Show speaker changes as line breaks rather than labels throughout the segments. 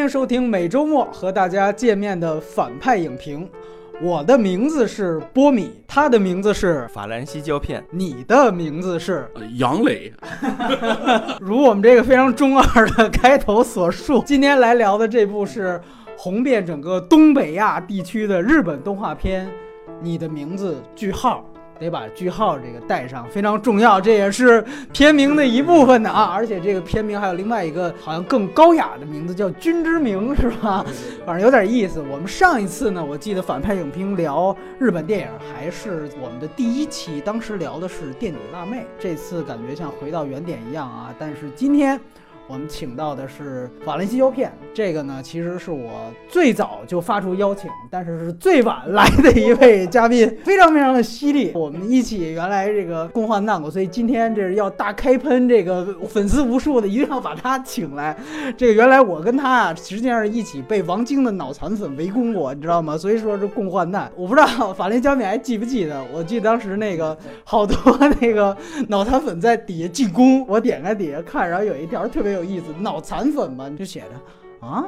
迎收听每周末和大家见面的反派影评。我的名字是波米，他的名字是，
法兰西胶片，
你的名字是
呃杨磊，
如我们这个非常中二的开头所述，今天来聊的这部是红遍整个东北亚地区的日本动画片《你的名字：句号》。得把句号这个带上，非常重要，这也是片名的一部分的啊。而且这个片名还有另外一个好像更高雅的名字，叫《君之名》，是吧？反正有点意思。我们上一次呢，我记得反派影评聊日本电影还是我们的第一期，当时聊的是《电锯辣妹》。这次感觉像回到原点一样啊。但是今天。我们请到的是法兰西胶片，这个呢其实是我最早就发出邀请，但是是最晚来的一位嘉宾，非常非常的犀利。我们一起原来这个共患难过，所以今天这是要大开喷，这个粉丝无数的，一定要把他请来。这个原来我跟他啊，实际上是一起被王晶的脑残粉围攻过，你知道吗？所以说是共患难。我不知道法兰西胶片还记不记得？我记得当时那个好多 那个脑残粉在底下进攻，我点开底下看，然后有一条特别有。有意思，脑残粉吧？你，就写着啊，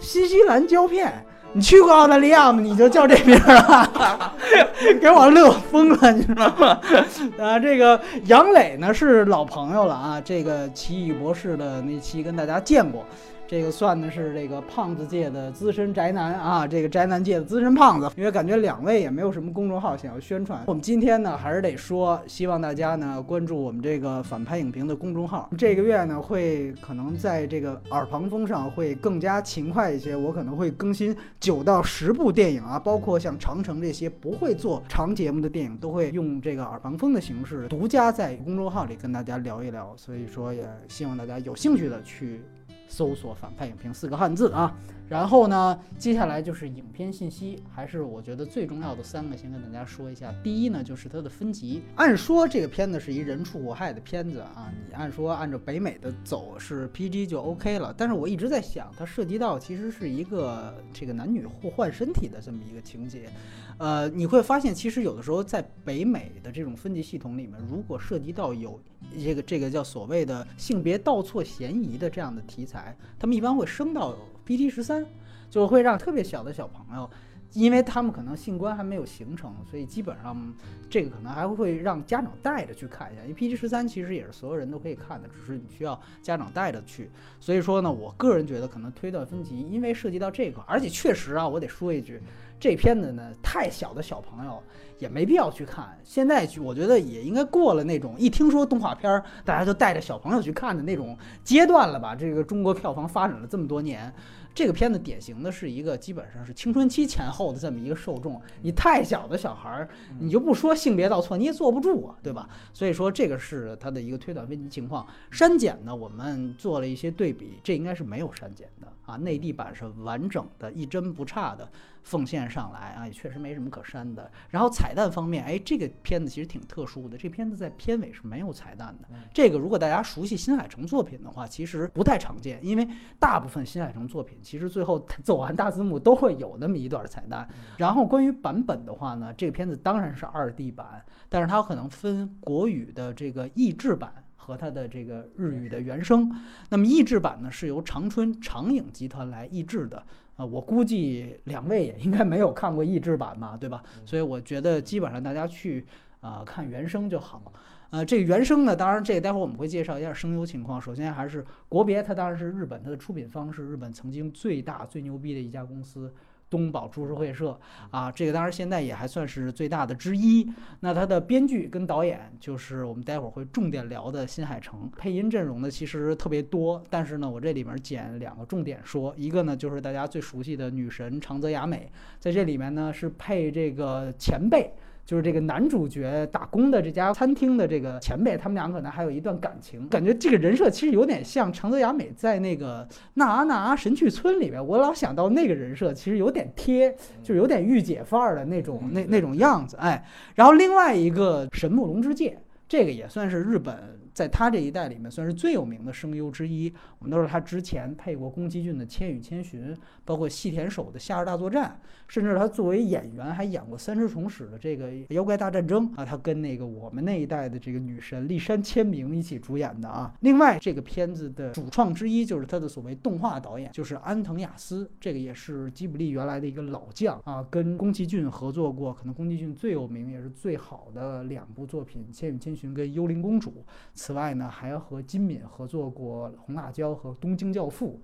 新西兰胶片，你去过澳大利亚吗？你就叫这名儿啊，给我乐疯了，你知道吗？啊，这个杨磊呢是老朋友了啊，这个奇异博士的那期跟大家见过。这个算的是这个胖子界的资深宅男啊，这个宅男界的资深胖子，因为感觉两位也没有什么公众号想要宣传。我们今天呢，还是得说，希望大家呢关注我们这个反派影评的公众号。这个月呢，会可能在这个耳旁风上会更加勤快一些，我可能会更新九到十部电影啊，包括像长城这些不会做长节目的电影，都会用这个耳旁风的形式独家在公众号里跟大家聊一聊。所以说，也希望大家有兴趣的去。搜索“反派影评”四个汉字啊，然后呢，接下来就是影片信息，还是我觉得最重要的三个，先跟大家说一下。第一呢，就是它的分级。按说这个片子是一人畜无害的片子啊，你按说按照北美的走是 PG 就 OK 了。但是我一直在想，它涉及到其实是一个这个男女互换身体的这么一个情节。呃，你会发现，其实有的时候在北美的这种分级系统里面，如果涉及到有这个这个叫所谓的性别倒错嫌疑的这样的题材，他们一般会升到 PG 十三，就会让特别小的小朋友。因为他们可能性观还没有形成，所以基本上这个可能还会让家长带着去看一下。因为 PG 十三其实也是所有人都可以看的，只是你需要家长带着去。所以说呢，我个人觉得可能推断分级，因为涉及到这个，而且确实啊，我得说一句，这片子呢太小的小朋友也没必要去看。现在去我觉得也应该过了那种一听说动画片儿大家就带着小朋友去看的那种阶段了吧？这个中国票房发展了这么多年。这个片子典型的是一个基本上是青春期前后的这么一个受众，你太小的小孩儿，你就不说性别倒错，你也坐不住啊，对吧？所以说这个是它的一个推断分级情况。删减呢，我们做了一些对比，这应该是没有删减的啊，内地版是完整的，一帧不差的。奉献上来啊，也确实没什么可删的。然后彩蛋方面，哎，这个片子其实挺特殊的，这片子在片尾是没有彩蛋的。这个如果大家熟悉新海诚作品的话，其实不太常见，因为大部分新海诚作品其实最后走完大字幕都会有那么一段彩蛋。然后关于版本的话呢，这个片子当然是二 D 版，但是它可能分国语的这个译制版和它的这个日语的原声。那么译制版呢是由长春长影集团来译制的。啊，我估计两位也应该没有看过译制版吧，对吧？所以我觉得基本上大家去啊看原声就好。呃，这个原声呢，当然这个待会儿我们会介绍一下声优情况。首先还是国别，它当然是日本，它的出品方是日本曾经最大最牛逼的一家公司。东宝株式会社啊，这个当然现在也还算是最大的之一。那它的编剧跟导演就是我们待会儿会重点聊的新海诚。配音阵容呢其实特别多，但是呢我这里面捡两个重点说，一个呢就是大家最熟悉的女神长泽雅美，在这里面呢是配这个前辈。就是这个男主角打工的这家餐厅的这个前辈，他们俩可能还有一段感情，感觉这个人设其实有点像长泽雅美在那个《那阿那阿神去村》里边，我老想到那个人设其实有点贴，就是有点御姐范儿的那种那那种样子，哎。然后另外一个神木龙之介，这个也算是日本在他这一代里面算是最有名的声优之一。我们都知道他之前配过宫崎骏的《千与千寻》，包括细田守的《夏日大作战》，甚至他作为演员还演过三只虫史的这个《妖怪大战争》啊，他跟那个我们那一代的这个女神立山千明一起主演的啊。另外，这个片子的主创之一就是他的所谓动画导演，就是安藤雅思，这个也是吉卜力原来的一个老将啊，跟宫崎骏合作过，可能宫崎骏最有名也是最好的两部作品《千与千寻》跟《幽灵公主》。此外呢，还和金敏合作过《红辣椒》和《东京教父》，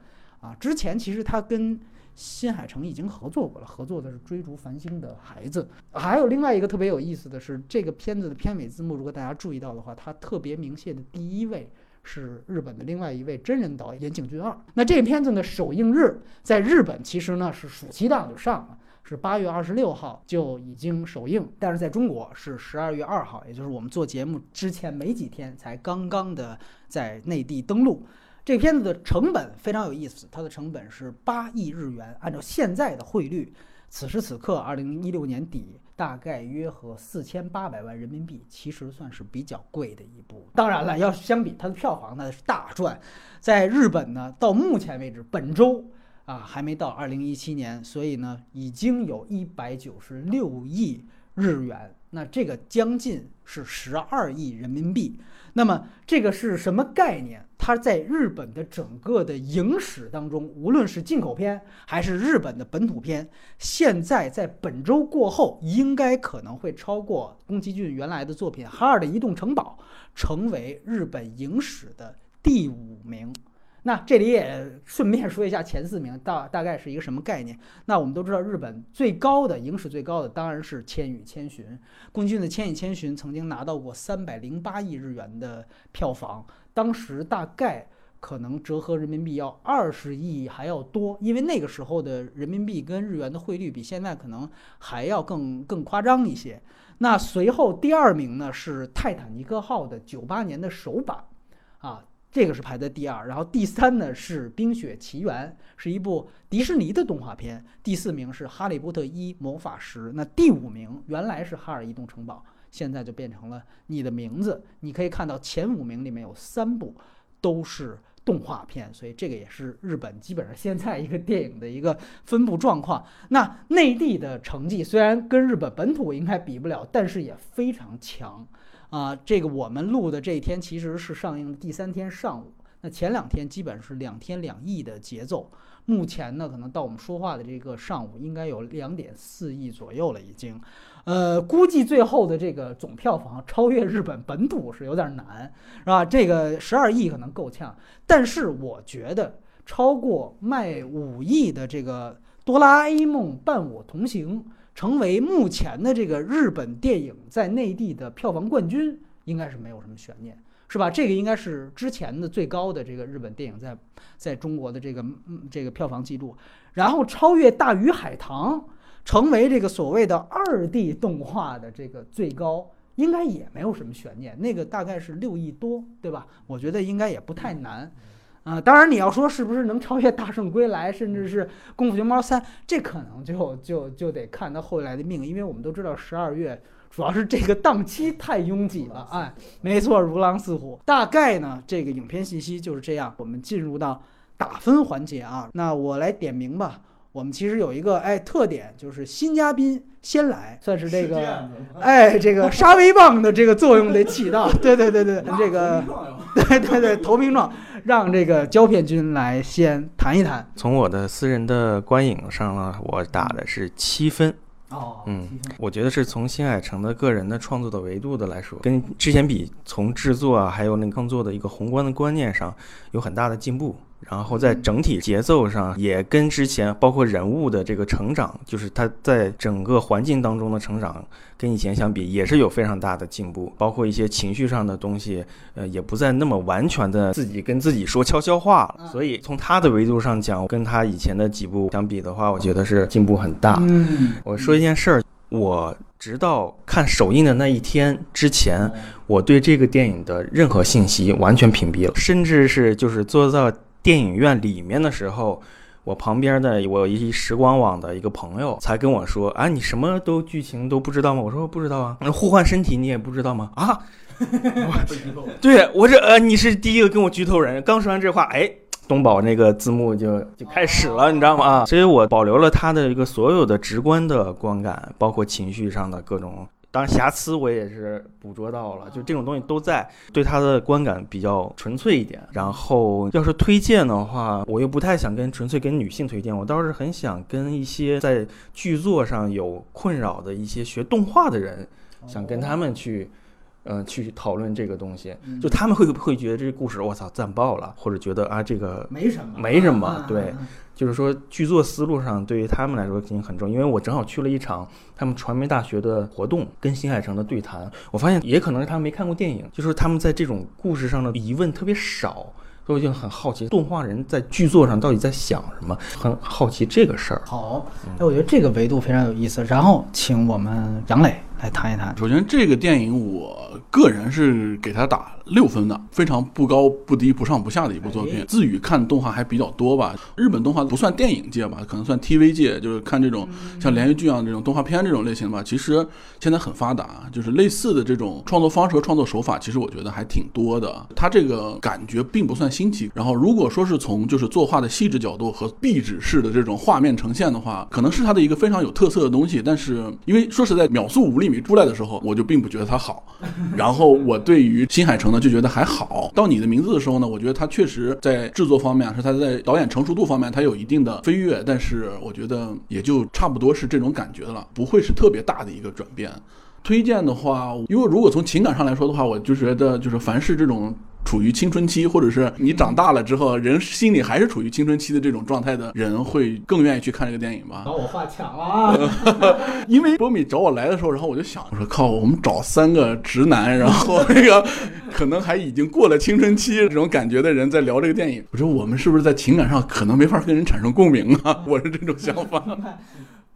啊，之前其实他跟新海诚已经合作过了，合作的是《追逐繁星的孩子》。还有另外一个特别有意思的是，这个片子的片尾字幕，如果大家注意到的话，它特别明谢的第一位是日本的另外一位真人导演岩井俊二。那这个片子呢，首映日在日本其实呢是暑期档就上了。是八月二十六号就已经首映，但是在中国是十二月二号，也就是我们做节目之前没几天才刚刚的在内地登陆。这片子的成本非常有意思，它的成本是八亿日元，按照现在的汇率，此时此刻二零一六年底大概约合四千八百万人民币，其实算是比较贵的一部。当然了，要相比它的票房，那是大赚。在日本呢，到目前为止，本周。啊，还没到二零一七年，所以呢，已经有一百九十六亿日元，那这个将近是十二亿人民币。那么这个是什么概念？它在日本的整个的影史当中，无论是进口片还是日本的本土片，现在在本周过后，应该可能会超过宫崎骏原来的作品《哈尔的移动城堡》，成为日本影史的第五名。那这里也顺便说一下前四名大大概是一个什么概念？那我们都知道，日本最高的影史最高的当然是《千与千寻》，宫崎的《千与千寻》曾经拿到过三百零八亿日元的票房，当时大概可能折合人民币要二十亿还要多，因为那个时候的人民币跟日元的汇率比现在可能还要更更夸张一些。那随后第二名呢是《泰坦尼克号》的九八年的首版，啊。这个是排在第二，然后第三呢是《冰雪奇缘》，是一部迪士尼的动画片。第四名是《哈利波特一魔法石》，那第五名原来是《哈尔移动城堡》，现在就变成了《你的名字》。你可以看到前五名里面有三部都是动画片，所以这个也是日本基本上现在一个电影的一个分布状况。那内地的成绩虽然跟日本本土应该比不了，但是也非常强。啊，这个我们录的这一天其实是上映的第三天上午，那前两天基本是两天两亿的节奏。目前呢，可能到我们说话的这个上午，应该有两点四亿左右了已经。呃，估计最后的这个总票房超越日本本土是有点难，是吧？这个十二亿可能够呛，但是我觉得超过卖五亿的这个《哆啦 A 梦伴我同行》。成为目前的这个日本电影在内地的票房冠军，应该是没有什么悬念，是吧？这个应该是之前的最高的这个日本电影在在中国的这个这个票房记录，然后超越《大鱼海棠》，成为这个所谓的二 D 动画的这个最高，应该也没有什么悬念。那个大概是六亿多，对吧？我觉得应该也不太难。啊，当然你要说是不是能超越《大圣归来》，甚至是《功夫熊猫三》，这可能就就就得看他后来的命，因为我们都知道十二月主要是这个档期太拥挤了。哎，没错，如狼似虎。大概呢，这个影片信息就是这样。我们进入到打分环节啊，那我来点名吧。我们其实有一个哎特点，就是新嘉宾先来，算是这个哎这个沙威棒的这个作用得起到。对对对对，这个 对对对投名状。让这个胶片君来先谈一谈。
从我的私人的观影上呢，我打的是七分。
哦，
嗯，我觉得是从新海诚的个人的创作的维度的来说，跟之前比，从制作啊，还有那个创作的一个宏观的观念上，有很大的进步。然后在整体节奏上也跟之前，包括人物的这个成长，就是他在整个环境当中的成长，跟以前相比也是有非常大的进步。包括一些情绪上的东西，呃，也不再那么完全的自己跟自己说悄悄话了。所以从他的维度上讲，跟他以前的几部相比的话，我觉得是进步很大。
嗯，
我说一件事儿，我直到看首映的那一天之前，我对这个电影的任何信息完全屏蔽了，甚至是就是做到。电影院里面的时候，我旁边的我一时光网的一个朋友才跟我说啊，你什么都剧情都不知道吗？我说不知道啊。那互换身体你也不知道吗？啊，对我这呃，你是第一个跟我剧透人。刚说完这话，哎。东宝那个字幕就就开始了，你知道吗？啊，所以我保留了他的一个所有的直观的观感，包括情绪上的各种，当然瑕疵我也是捕捉到了，就这种东西都在，对它的观感比较纯粹一点。然后要是推荐的话，我又不太想跟纯粹跟女性推荐，我倒是很想跟一些在剧作上有困扰的一些学动画的人，想跟他们去。嗯，去讨论这个东西，就他们会不会觉得这个故事我操赞爆了，或者觉得啊这个
没什么，
没什么，对，就是说剧作思路上对于他们来说肯定很重，因为我正好去了一场他们传媒大学的活动，跟新海诚的对谈，我发现也可能是他们没看过电影，就是他们在这种故事上的疑问特别少。所以我就很好奇，动画人在剧作上到底在想什么？很好奇这个事儿。
好，哎，我觉得这个维度非常有意思。然后，请我们杨磊来谈一谈。
首先，这个电影我个人是给他打六分的，非常不高不低、不上不下的一部作品。自语看动画还比较多吧，日本动画不算电影界吧，可能算 TV 界，就是看这种像连续剧啊这种动画片这种类型吧。其实现在很发达，就是类似的这种创作方式和创作手法，其实我觉得还挺多的。它这个感觉并不算。新奇。然后，如果说是从就是作画的细致角度和壁纸式的这种画面呈现的话，可能是它的一个非常有特色的东西。但是，因为说实在，秒速五厘米出来的时候，我就并不觉得它好。然后，我对于新海诚就觉得还好。到你的名字的时候呢，我觉得他确实在制作方面，是他在导演成熟度方面，他有一定的飞跃。但是，我觉得也就差不多是这种感觉了，不会是特别大的一个转变。推荐的话，因为如果从情感上来说的话，我就觉得就是凡是这种。处于青春期，或者是你长大了之后，人心里还是处于青春期的这种状态的人，会更愿意去看这个电影吧？
把我话抢了啊！
因为波米找我来的时候，然后我就想，我说靠，我们找三个直男，然后那个可能还已经过了青春期这种感觉的人在聊这个电影，我说我们是不是在情感上可能没法跟人产生共鸣啊？我是这种想法。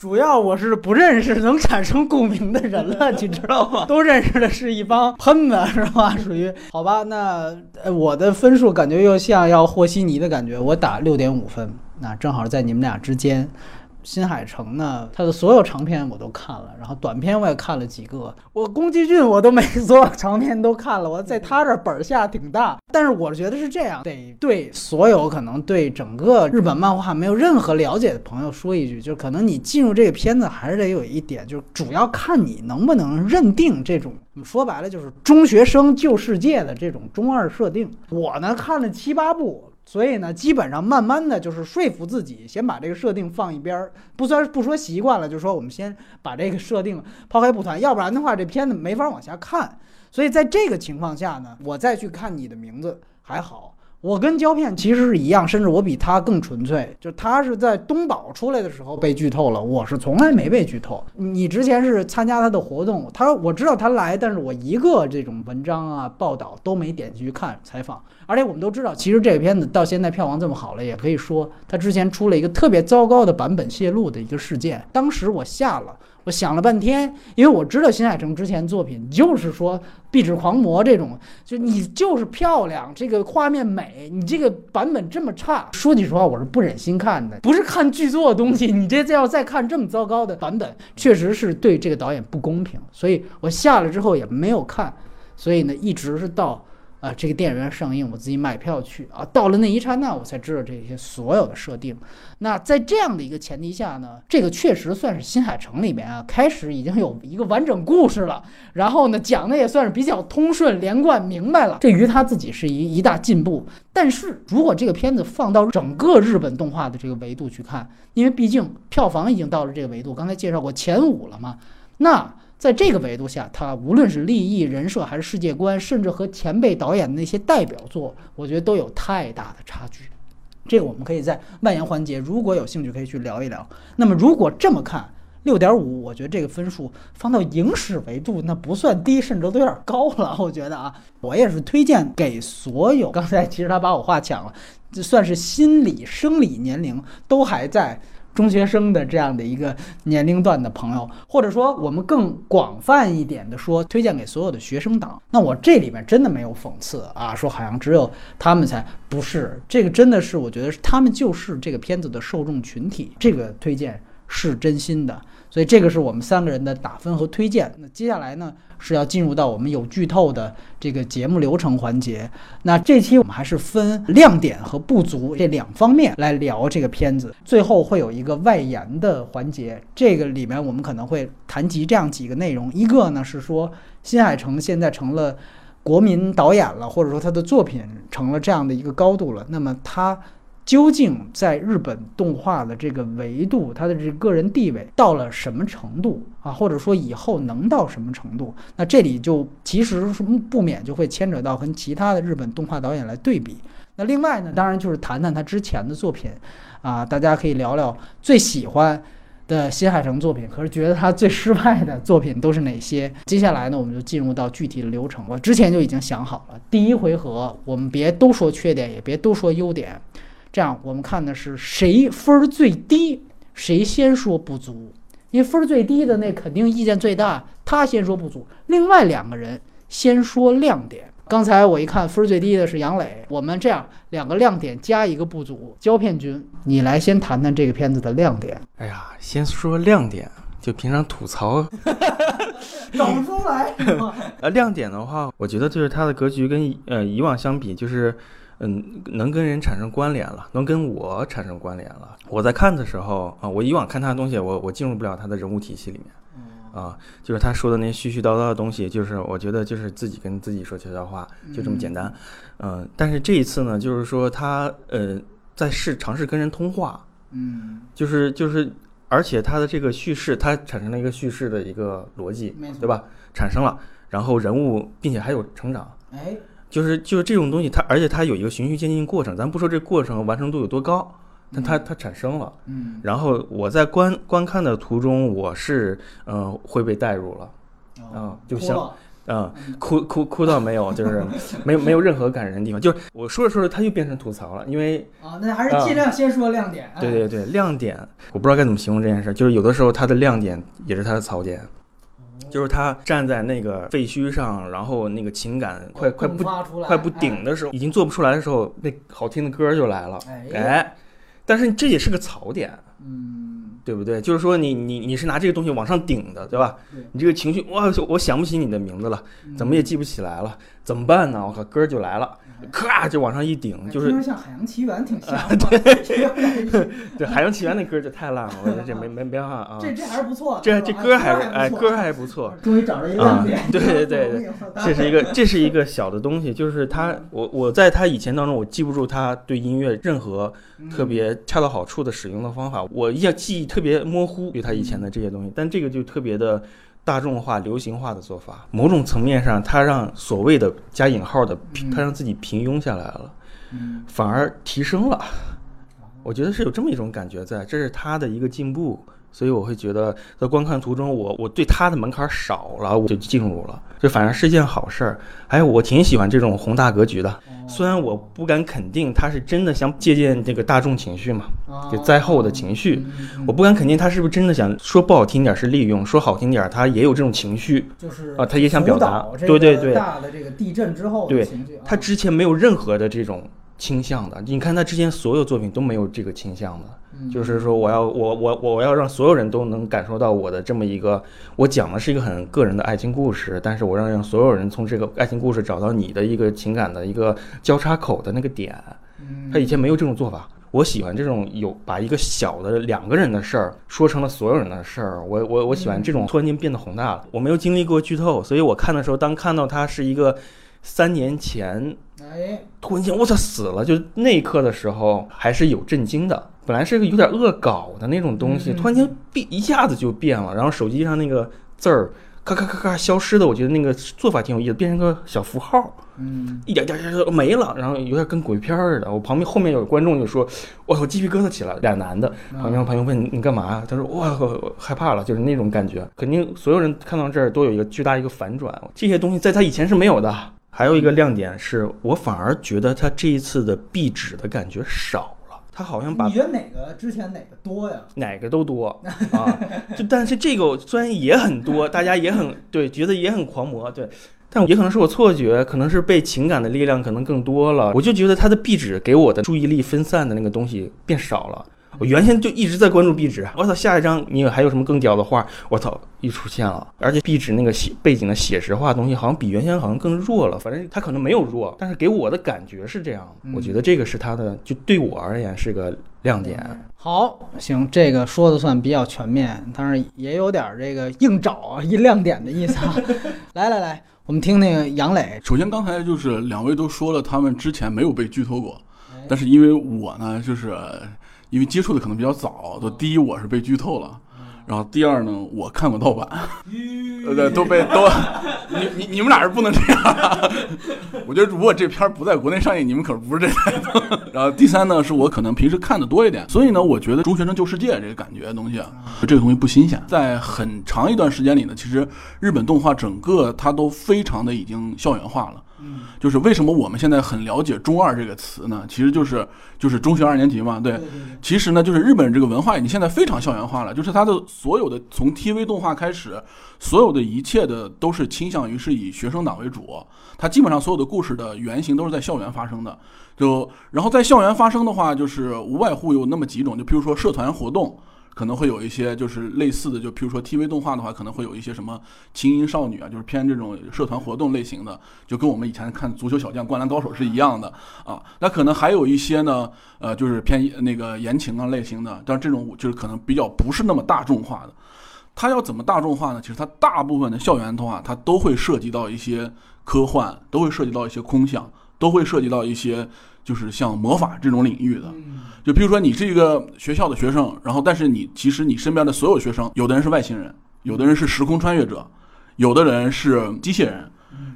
主要我是不认识能产生共鸣的人了，你知道吗？都认识的是一帮喷子，是吧？属于好吧？那我的分数感觉又像要和稀泥的感觉，我打六点五分，那正好在你们俩之间。新海诚呢，他的所有长片我都看了，然后短片我也看了几个。我宫崎骏我都没 所有长片都看了，我在他这本儿下挺大。但是我觉得是这样，得对所有可能对整个日本漫画没有任何了解的朋友说一句，就是可能你进入这个片子还是得有一点，就是主要看你能不能认定这种，说白了就是中学生救世界的这种中二设定。我呢看了七八部。所以呢，基本上慢慢的就是说服自己，先把这个设定放一边儿，不算不说习惯了，就说我们先把这个设定抛开不谈，要不然的话这片子没法往下看。所以在这个情况下呢，我再去看你的名字还好。我跟胶片其实是一样，甚至我比他更纯粹。就他是在东宝出来的时候被剧透了，我是从来没被剧透。你之前是参加他的活动，他我知道他来，但是我一个这种文章啊报道都没点进去看采访。而且我们都知道，其实这个片子到现在票房这么好了，也可以说他之前出了一个特别糟糕的版本泄露的一个事件。当时我下了。我想了半天，因为我知道新海诚之前作品就是说《壁纸狂魔》这种，就你就是漂亮，这个画面美，你这个版本这么差，说句实话，我是不忍心看的。不是看剧作的东西，你这再要再看这么糟糕的版本，确实是对这个导演不公平。所以我下了之后也没有看，所以呢，一直是到。啊，这个电影院上映，我自己买票去啊。到了那一刹那，我才知道这些所有的设定。那在这样的一个前提下呢，这个确实算是新海诚里面啊，开始已经有一个完整故事了。然后呢，讲的也算是比较通顺、连贯、明白了。这于他自己是一一大进步。但是如果这个片子放到整个日本动画的这个维度去看，因为毕竟票房已经到了这个维度，刚才介绍过前五了嘛，那。在这个维度下，他无论是立意、人设还是世界观，甚至和前辈导演的那些代表作，我觉得都有太大的差距。这个我们可以在蔓延环节，如果有兴趣可以去聊一聊。那么如果这么看，六点五，我觉得这个分数放到影史维度，那不算低，甚至都有点高了。我觉得啊，我也是推荐给所有。刚才其实他把我话抢了，这算是心理、生理年龄都还在。中学生的这样的一个年龄段的朋友，或者说我们更广泛一点的说，推荐给所有的学生党。那我这里面真的没有讽刺啊，说好像只有他们才不是，这个真的是我觉得他们就是这个片子的受众群体，这个推荐是真心的。所以这个是我们三个人的打分和推荐。那接下来呢是要进入到我们有剧透的这个节目流程环节。那这期我们还是分亮点和不足这两方面来聊这个片子。最后会有一个外延的环节，这个里面我们可能会谈及这样几个内容。一个呢是说新海诚现在成了国民导演了，或者说他的作品成了这样的一个高度了，那么他。究竟在日本动画的这个维度，他的这个人地位到了什么程度啊？或者说以后能到什么程度？那这里就其实是不免就会牵扯到跟其他的日本动画导演来对比。那另外呢，当然就是谈谈他之前的作品啊，大家可以聊聊最喜欢的新海诚作品，可是觉得他最失败的作品都是哪些？接下来呢，我们就进入到具体的流程。我之前就已经想好了，第一回合我们别都说缺点，也别都说优点。这样，我们看的是谁分儿最低，谁先说不足。因为分儿最低的那肯定意见最大，他先说不足。另外两个人先说亮点。刚才我一看分儿最低的是杨磊，我们这样两个亮点加一个不足。胶片君，你来先谈谈这个片子的亮点。
哎呀，先说亮点，就平常吐槽
找不出来。
呃，亮点的话，我觉得就是它的格局跟呃以往相比，就是。嗯，能跟人产生关联了，能跟我产生关联了。我在看的时候啊，我以往看他的东西，我我进入不了他的人物体系里面，啊，就是他说的那些絮絮叨叨的东西，就是我觉得就是自己跟自己说悄悄话，就这么简单。嗯，但是这一次呢，就是说他呃在试尝试跟人通话，
嗯，
就是就是，而且他的这个叙事，他产生了一个叙事的一个逻辑，对吧？产生了，然后人物并且还有成长，
哎。
就是就是这种东西，它而且它有一个循序渐进过程。咱不说这过程完成度有多高，但它它产生了。
嗯。
然后我在观观看的途中，我是嗯会被带入了，啊，就像嗯哭哭哭到没有，就是 没有没有任何感人的地方。就是我说着说着，它又变成吐槽了，因为
啊，那还是尽量先说亮点。
对对对，亮点，我不知道该怎么形容这件事。就是有的时候它的亮点也是它的槽点。就是他站在那个废墟上，然后那个情感快快不快不顶的时候，已经做不出来的时候，那好听的歌就来了。哎，但是这也是个槽点，
嗯，
对不对？就是说你你你是拿这个东西往上顶的，对吧？你这个情绪，哇，我想不起你的名字了，怎么也记不起来了，怎么办呢？我靠，歌就来了。咔就往上一顶，就是
像《海洋奇缘》挺像。
对，对，《海洋奇缘》那歌就太烂了，我觉得这没没没办法啊。
这这还是不错，
这这歌还是哎歌还不错。
终于找着一个亮点。
对对对对，这是一个 这是一个小的东西，就是他我我在他以前当中我记不住他对音乐任何特别恰到好处的使用的方法，我印象记忆特别模糊对他以前的这些东西，但这个就特别的。大众化、流行化的做法，某种层面上，他让所谓的加引号的，他让自己平庸下来了，反而提升了。我觉得是有这么一种感觉在，这是他的一个进步。所以我会觉得，在观看途中，我我对他的门槛少了，我就进入了，这反正是件好事儿。还有，我挺喜欢这种宏大格局的，虽然我不敢肯定他是真的想借鉴这个大众情绪嘛，就灾后的情绪，我不敢肯定他是不是真的想说不好听点是利用，说好听点他也有这种情绪，
就是
啊，他也想表达，对对对，
大的这个地震之后
的
情绪，
他之前没有任何的这种倾向的，你看他之前所有作品都没有这个倾向的。就是说，我要我我我要让所有人都能感受到我的这么一个，我讲的是一个很个人的爱情故事，但是我让让所有人从这个爱情故事找到你的一个情感的一个交叉口的那个点。他以前没有这种做法，我喜欢这种有把一个小的两个人的事儿说成了所有人的事儿。我我我喜欢这种突然间变得宏大了。我没有经历过剧透，所以我看的时候，当看到他是一个三年前，
哎，
突然间我操死了，就那一刻的时候还是有震惊的。本来是个有点恶搞的那种东西，突然间变一下子就变了，然后手机上那个字儿咔咔咔咔消失的，我觉得那个做法挺有意思，变成个小符号，
嗯，
一点点点就没了，然后有点跟鬼片似的。我旁边后面有观众就说：“我操，鸡皮疙瘩起来了。”俩男的，旁边朋友问你干嘛？他说：“我，害怕了，就是那种感觉。”肯定所有人看到这儿都有一个巨大一个反转，这些东西在他以前是没有的。还有一个亮点是我反而觉得他这一次的壁纸的感觉少了。他好像把
你觉得哪个之前哪个多呀？
哪个都多 啊，就但是这个虽然也很多，大家也很对，觉得也很狂魔，对，但也可能是我错觉，可能是被情感的力量可能更多了，我就觉得他的壁纸给我的注意力分散的那个东西变少了。我原先就一直在关注壁纸，我操，下一张你还有什么更屌的画？我操，又出现了，而且壁纸那个写背景的写实化东西，好像比原先好像更弱了。反正它可能没有弱，但是给我的感觉是这样。我觉得这个是它的，就对我而言是个亮点。
好，行，这个说的算比较全面，但是也有点这个硬找啊一亮点的意思啊。来来来，我们听那个杨磊，
首先刚才就是两位都说了，他们之前没有被剧透过，
哎
但是因为我呢，就是因为接触的可能比较早，就第一我是被剧透了，然后第二呢，我看过盗版，呃，对，都被都，你你你们俩是不能这样。我觉得如果这片儿不在国内上映，你们可不是这态度。然后第三呢，是我可能平时看的多一点，所以呢，我觉得中学生救世界这个感觉东西啊，这个东西不新鲜。在很长一段时间里呢，其实日本动画整个它都非常的已经校园化了。就是为什么我们现在很了解“中二”这个词呢？其实就是就是中学二年级嘛，对。其实呢，就是日本这个文化已经现在非常校园化了，就是它的所有的从 TV 动画开始，所有的一切的都是倾向于是以学生党为主，它基本上所有的故事的原型都是在校园发生的。就然后在校园发生的话，就是无外乎有那么几种，就比如说社团活动。可能会有一些就是类似的，就比如说 TV 动画的话，可能会有一些什么轻音少女啊，就是偏这种社团活动类型的，就跟我们以前看足球小将、灌篮高手是一样的啊。那可能还有一些呢，呃，就是偏那个言情啊类型的，但是这种就是可能比较不是那么大众化的。它要怎么大众化呢？其实它大部分的校园动画，它都会涉及到一些科幻，都会涉及到一些空想，都会涉及到一些就是像魔法这种领域的。就比如说你是一个学校的学生，然后但是你其实你身边的所有学生，有的人是外星人，有的人是时空穿越者，有的人是机器人。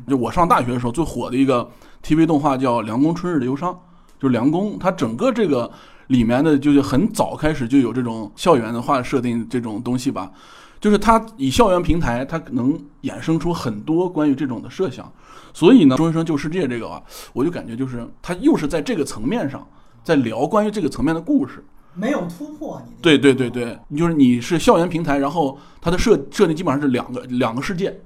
就我上大学的时候最火的一个 TV 动画叫《凉宫春日的忧伤》，就是凉宫，它整个这个里面的就是很早开始就有这种校园的话设定这种东西吧。就是它以校园平台，它能衍生出很多关于这种的设想，所以呢，中学生救世界这个啊，我就感觉就是他又是在这个层面上。在聊关于这个层面的故事，
没有突破你。
对对对对，就是你是校园平台，然后它的设设定基本上是两个两个世界，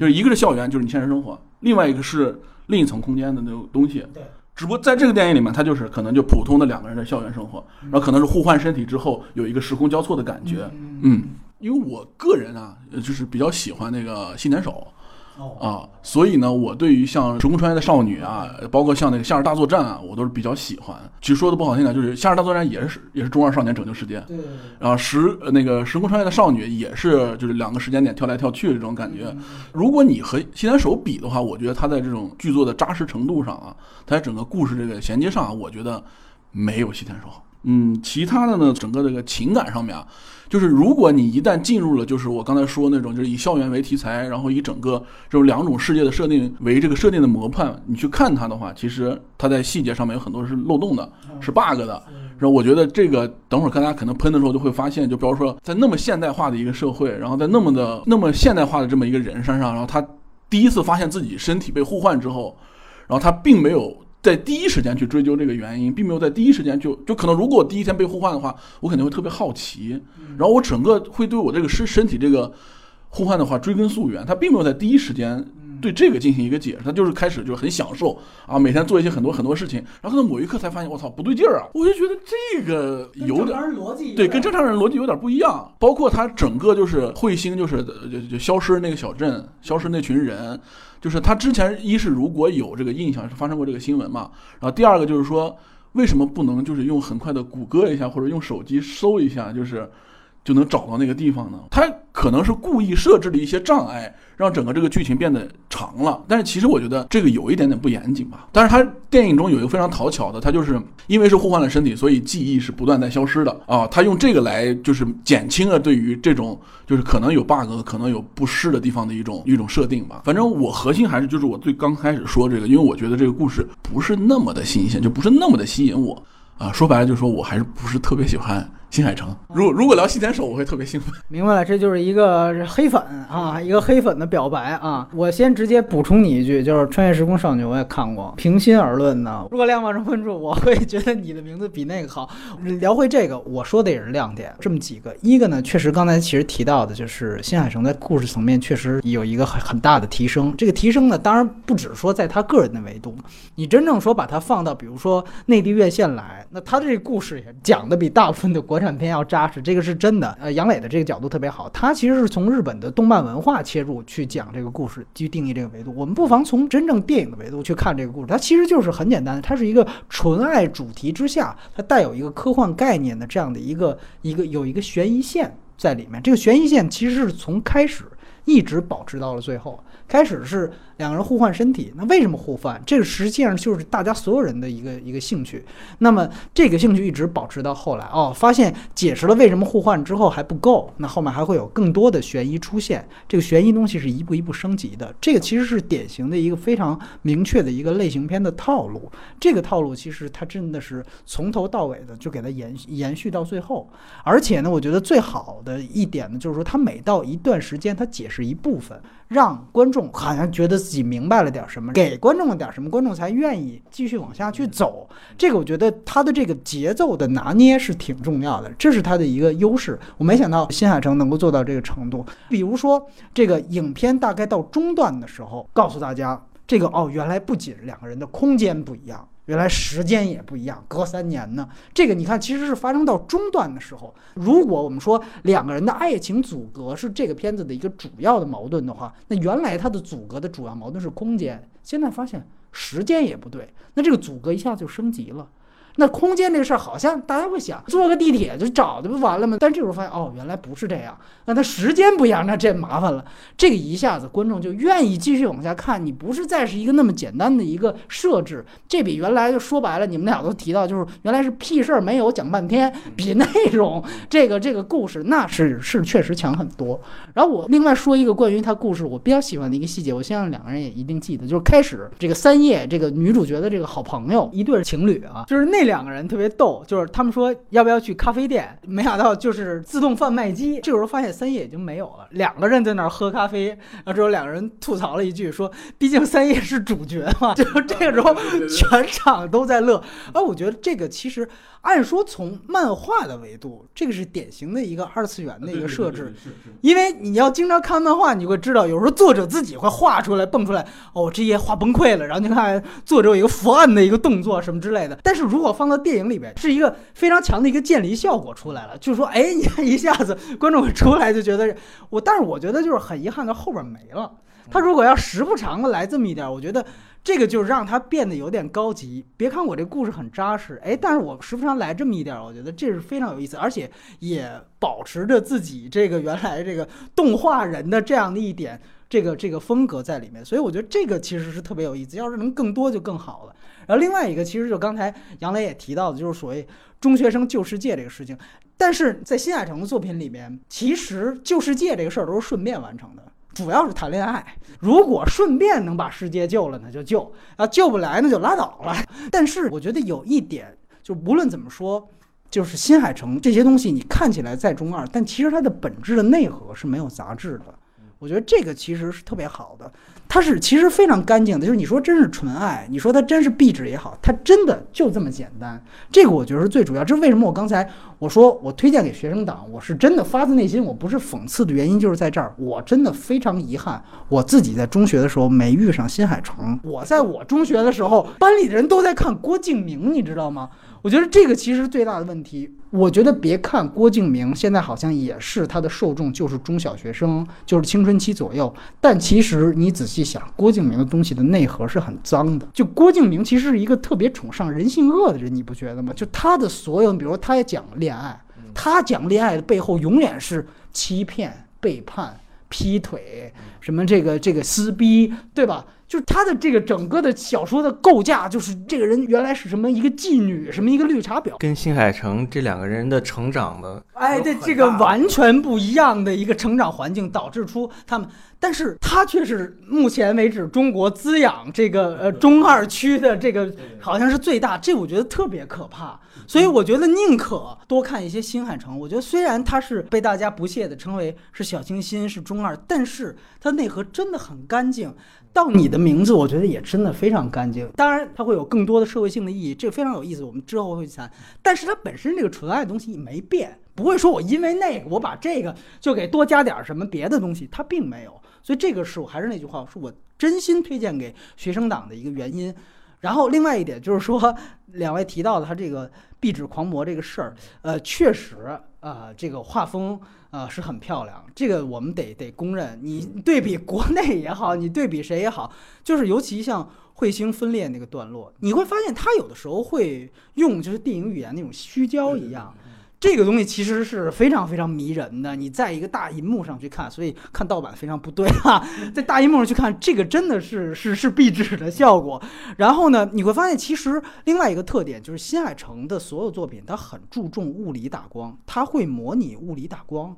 就是一个是校园，就是你现实生活，另外一个是另一层空间的那种东西。
对，
只不过在这个电影里面，它就是可能就普通的两个人的校园生活，然后可能是互换身体之后有一个时空交错的感觉。嗯，因为我个人啊，就是比较喜欢那个新田守。啊，所以呢，我对于像《时空穿越的少女》啊，包括像那个《夏日大作战》啊，我都是比较喜欢。其实说的不好听点，就是《夏日大作战》也是也是中二少年拯救世界。
对。
然后时那个《时空穿越的少女》也是就是两个时间点跳来跳去这种感觉。如果你和西田守比的话，我觉得它在这种剧作的扎实程度上啊，它在整个故事这个衔接上啊，我觉得没有西田守好。嗯，其他的呢，整个这个情感上面啊。就是如果你一旦进入了，就是我刚才说那种，就是以校园为题材，然后以整个这种两种世界的设定为这个设定的模判，你去看它的话，其实它在细节上面有很多是漏洞的，是 bug 的。然后我觉得这个等会儿看大家可能喷的时候就会发现，就比如说在那么现代化的一个社会，然后在那么的那么现代化的这么一个人身上，然后他第一次发现自己身体被互换之后，然后他并没有。在第一时间去追究这个原因，并没有在第一时间就就可能，如果我第一天被互换的话，我肯定会特别好奇，然后我整个会对我这个身身体这个互换的话追根溯源。他并没有在第一时间对这个进行一个解释，他就是开始就是很享受啊，每天做一些很多很多事情，然后到某一刻才发现我操不对劲儿啊，我就觉得这个有点
逻辑
对，跟正常人逻辑有点不一样。包括他整个就是彗星就是就就消失那个小镇，消失那群人。就是他之前一是如果有这个印象是发生过这个新闻嘛，然后第二个就是说为什么不能就是用很快的谷歌一下或者用手机搜一下，就是就能找到那个地方呢？他可能是故意设置了一些障碍，让整个这个剧情变得长了。但是其实我觉得这个有一点点不严谨吧。但是他电影中有一个非常讨巧的，他就是因为是互换了身体，所以记忆是不断在消失的啊。他用这个来就是减轻了对于这种就是可能有 bug、可能有不适的地方的一种一种设定吧。反正我核心还是就是我最刚开始说这个，因为我觉得这个故事不是那么的新鲜，就不是那么的吸引我啊。说白了就是说我还是不是特别喜欢新海诚。如如果聊细田守，我会特别兴奋。
明白了，这就是一个黑粉啊，一个黑粉的表白啊。我先直接补充你一句，就是《穿越时空少女》我也看过。平心而论呢，如果亮万成分数，我会觉得你的名字比那个好。聊回这个，我说的也是亮点，这么几个。一个呢，确实刚才其实提到的，就是新海诚在故事层面确实有一个很很大的提升。这个提升呢，当然不只说在他个人的维度，你真正说把它放到比如说内地院线来，那他的这个故事也讲的比大部分的国产产片要扎实。这个是真的，呃，杨磊的这个角度特别好，他其实是从日本的动漫文化切入去讲这个故事，去定义这个维度。我们不妨从真正电影的维度去看这个故事，它其实就是很简单的，它是一个纯爱主题之下，它带有一个科幻概念的这样的一个一个有一个悬疑线在里面。这个悬疑线其实是从开始一直保持到了最后，开始是。两个人互换身体，那为什么互换？这个实际上就是大家所有人的一个一个兴趣。那么这个兴趣一直保持到后来哦，发现解释了为什么互换之后还不够，那后面还会有更多的悬疑出现。这个悬疑东西是一步一步升级的。这个其实是典型的一个非常明确的一个类型片的套路。这个套路其实它真的是从头到尾的就给它延延续到最后。而且呢，我觉得最好的一点呢，就是说它每到一段时间，它解释一部分，让观众好像觉得。自己明白了点什么，给观众了点什么，观众才愿意继续往下去走。这个我觉得他的这个节奏的拿捏是挺重要的，这是他的一个优势。我没想到新海诚能够做到这个程度。比如说，这个影片大概到中段的时候，告诉大家这个哦，原来不仅两个人的空间不一样。原来时间也不一样，隔三年呢。这个你看，其实是发生到中段的时候。如果我们说两个人的爱情阻隔是这个片子的一个主要的矛盾的话，那原来它的阻隔的主要矛盾是空间，现在发现时间也不对，那这个阻隔一下就升级了。那空间这个事儿，好像大家会想坐个地铁就找的不完了吗？但这时候发现哦，原来不是这样。那它时间不一样，那这麻烦了。这个一下子观众就愿意继续往下看。你不是再是一个那么简单的一个设置，这比原来就说白了，你们俩都提到，就是原来是屁事儿没有讲半天，比内容这个这个故事那是是确实强很多。然后我另外说一个关于他故事我比较喜欢的一个细节，我相信两个人也一定记得，就是开始这个三叶这个女主角的这个好朋友一对情侣啊，就是那。两个人特别逗，就是他们说要不要去咖啡店，没想到就是自动贩卖机。这个时候发现三叶已经没有了，两个人在那儿喝咖啡。然后之后两个人吐槽了一句，说：“毕竟三叶是主角嘛。”就这个时候全场都在乐。哎，我觉得这个其实。按说从漫画的维度，这个是典型的一个二次元的一个设置，因为你要经常看漫画，你会知道有时候作者自己会画出来蹦出来，哦，这页画崩溃了，然后你看作者有一个伏案的一个动作什么之类的。但是如果放到电影里边，是一个非常强的一个渐离效果出来了，就是说，哎，你看一下子观众会出来就觉得我，但是我觉得就是很遗憾的后边没了。他如果要时不常的来这么一点，我觉得。这个就是让它变得有点高级。别看我这故事很扎实，哎，但是我时不常来这么一点，我觉得这是非常有意思，而且也保持着自己这个原来这个动画人的这样的一点这个这个风格在里面。所以我觉得这个其实是特别有意思。要是能更多就更好了。然后另外一个，其实就刚才杨磊也提到的，就是所谓中学生救世界这个事情。但是在新海诚的作品里面，其实救世界这个事儿都是顺便完成的。主要是谈恋爱，如果顺便能把世界救了，那就救；啊，救不来那就拉倒了。但是我觉得有一点，就无论怎么说，就是新海诚这些东西，你看起来在中二，但其实它的本质的内核是没有杂质的。我觉得这个其实是特别好的。它是其实非常干净的，就是你说真是纯爱，你说它真是壁纸也好，它真的就这么简单。这个我觉得是最主要。这是为什么我刚才我说我推荐给学生党，我是真的发自内心，我不是讽刺的原因就是在这儿。我真的非常遗憾，我自己在中学的时候没遇上新海诚。我在我中学的时候，班里的人都在看郭敬明，你知道吗？我觉得这个其实最大的问题。我觉得别看郭敬明现在好像也是他的受众就是中小学生，就是青春期左右。但其实你仔细想，郭敬明的东西的内核是很脏的。就郭敬明其实是一个特别崇尚人性恶的人，你不觉得吗？就他的所有，比如他也讲恋爱，他讲恋爱的背后永远是欺骗、背叛、劈腿，什么这个这个撕逼，对吧？就是他的这个整个的小说的构架，就是这个人原来是什么一个妓女，什么一个绿茶婊。
跟新海诚这两个人的成长的
哎，
对
这这个完全不一样的一个成长环境，导致出他们，但是他却是目前为止中国滋养这个呃中二区的这个好像是最大，这我觉得特别可怕。所以我觉得宁可多看一些新海诚。我觉得虽然他是被大家不屑的称为是小清新是中二，但是他内核真的很干净。到你的名字，我觉得也真的非常干净。当然，它会有更多的社会性的意义，这个非常有意思，我们之后会去谈。但是它本身这个纯爱的东西没变，不会说我因为那个我把这个就给多加点什么别的东西，它并没有。所以这个是我还是那句话，是我真心推荐给学生党的一个原因。然后另外一点就是说，两位提到的他这个壁纸狂魔这个事儿，呃，确实啊、这个画风啊、是很漂亮，这个我们得得公认。你对比国内也好，你对比谁也好，就是尤其像彗星分裂那个段落，你会发现他有的时候会用就是电影语言那种虚焦一样。这个东西其实是非常非常迷人的，你在一个大银幕上去看，所以看盗版非常不对啊，在大银幕上去看，这个真的是是是壁纸的效果。然后呢，你会发现其实另外一个特点就是新海诚的所有作品，它很注重物理打光，它会模拟物理打光。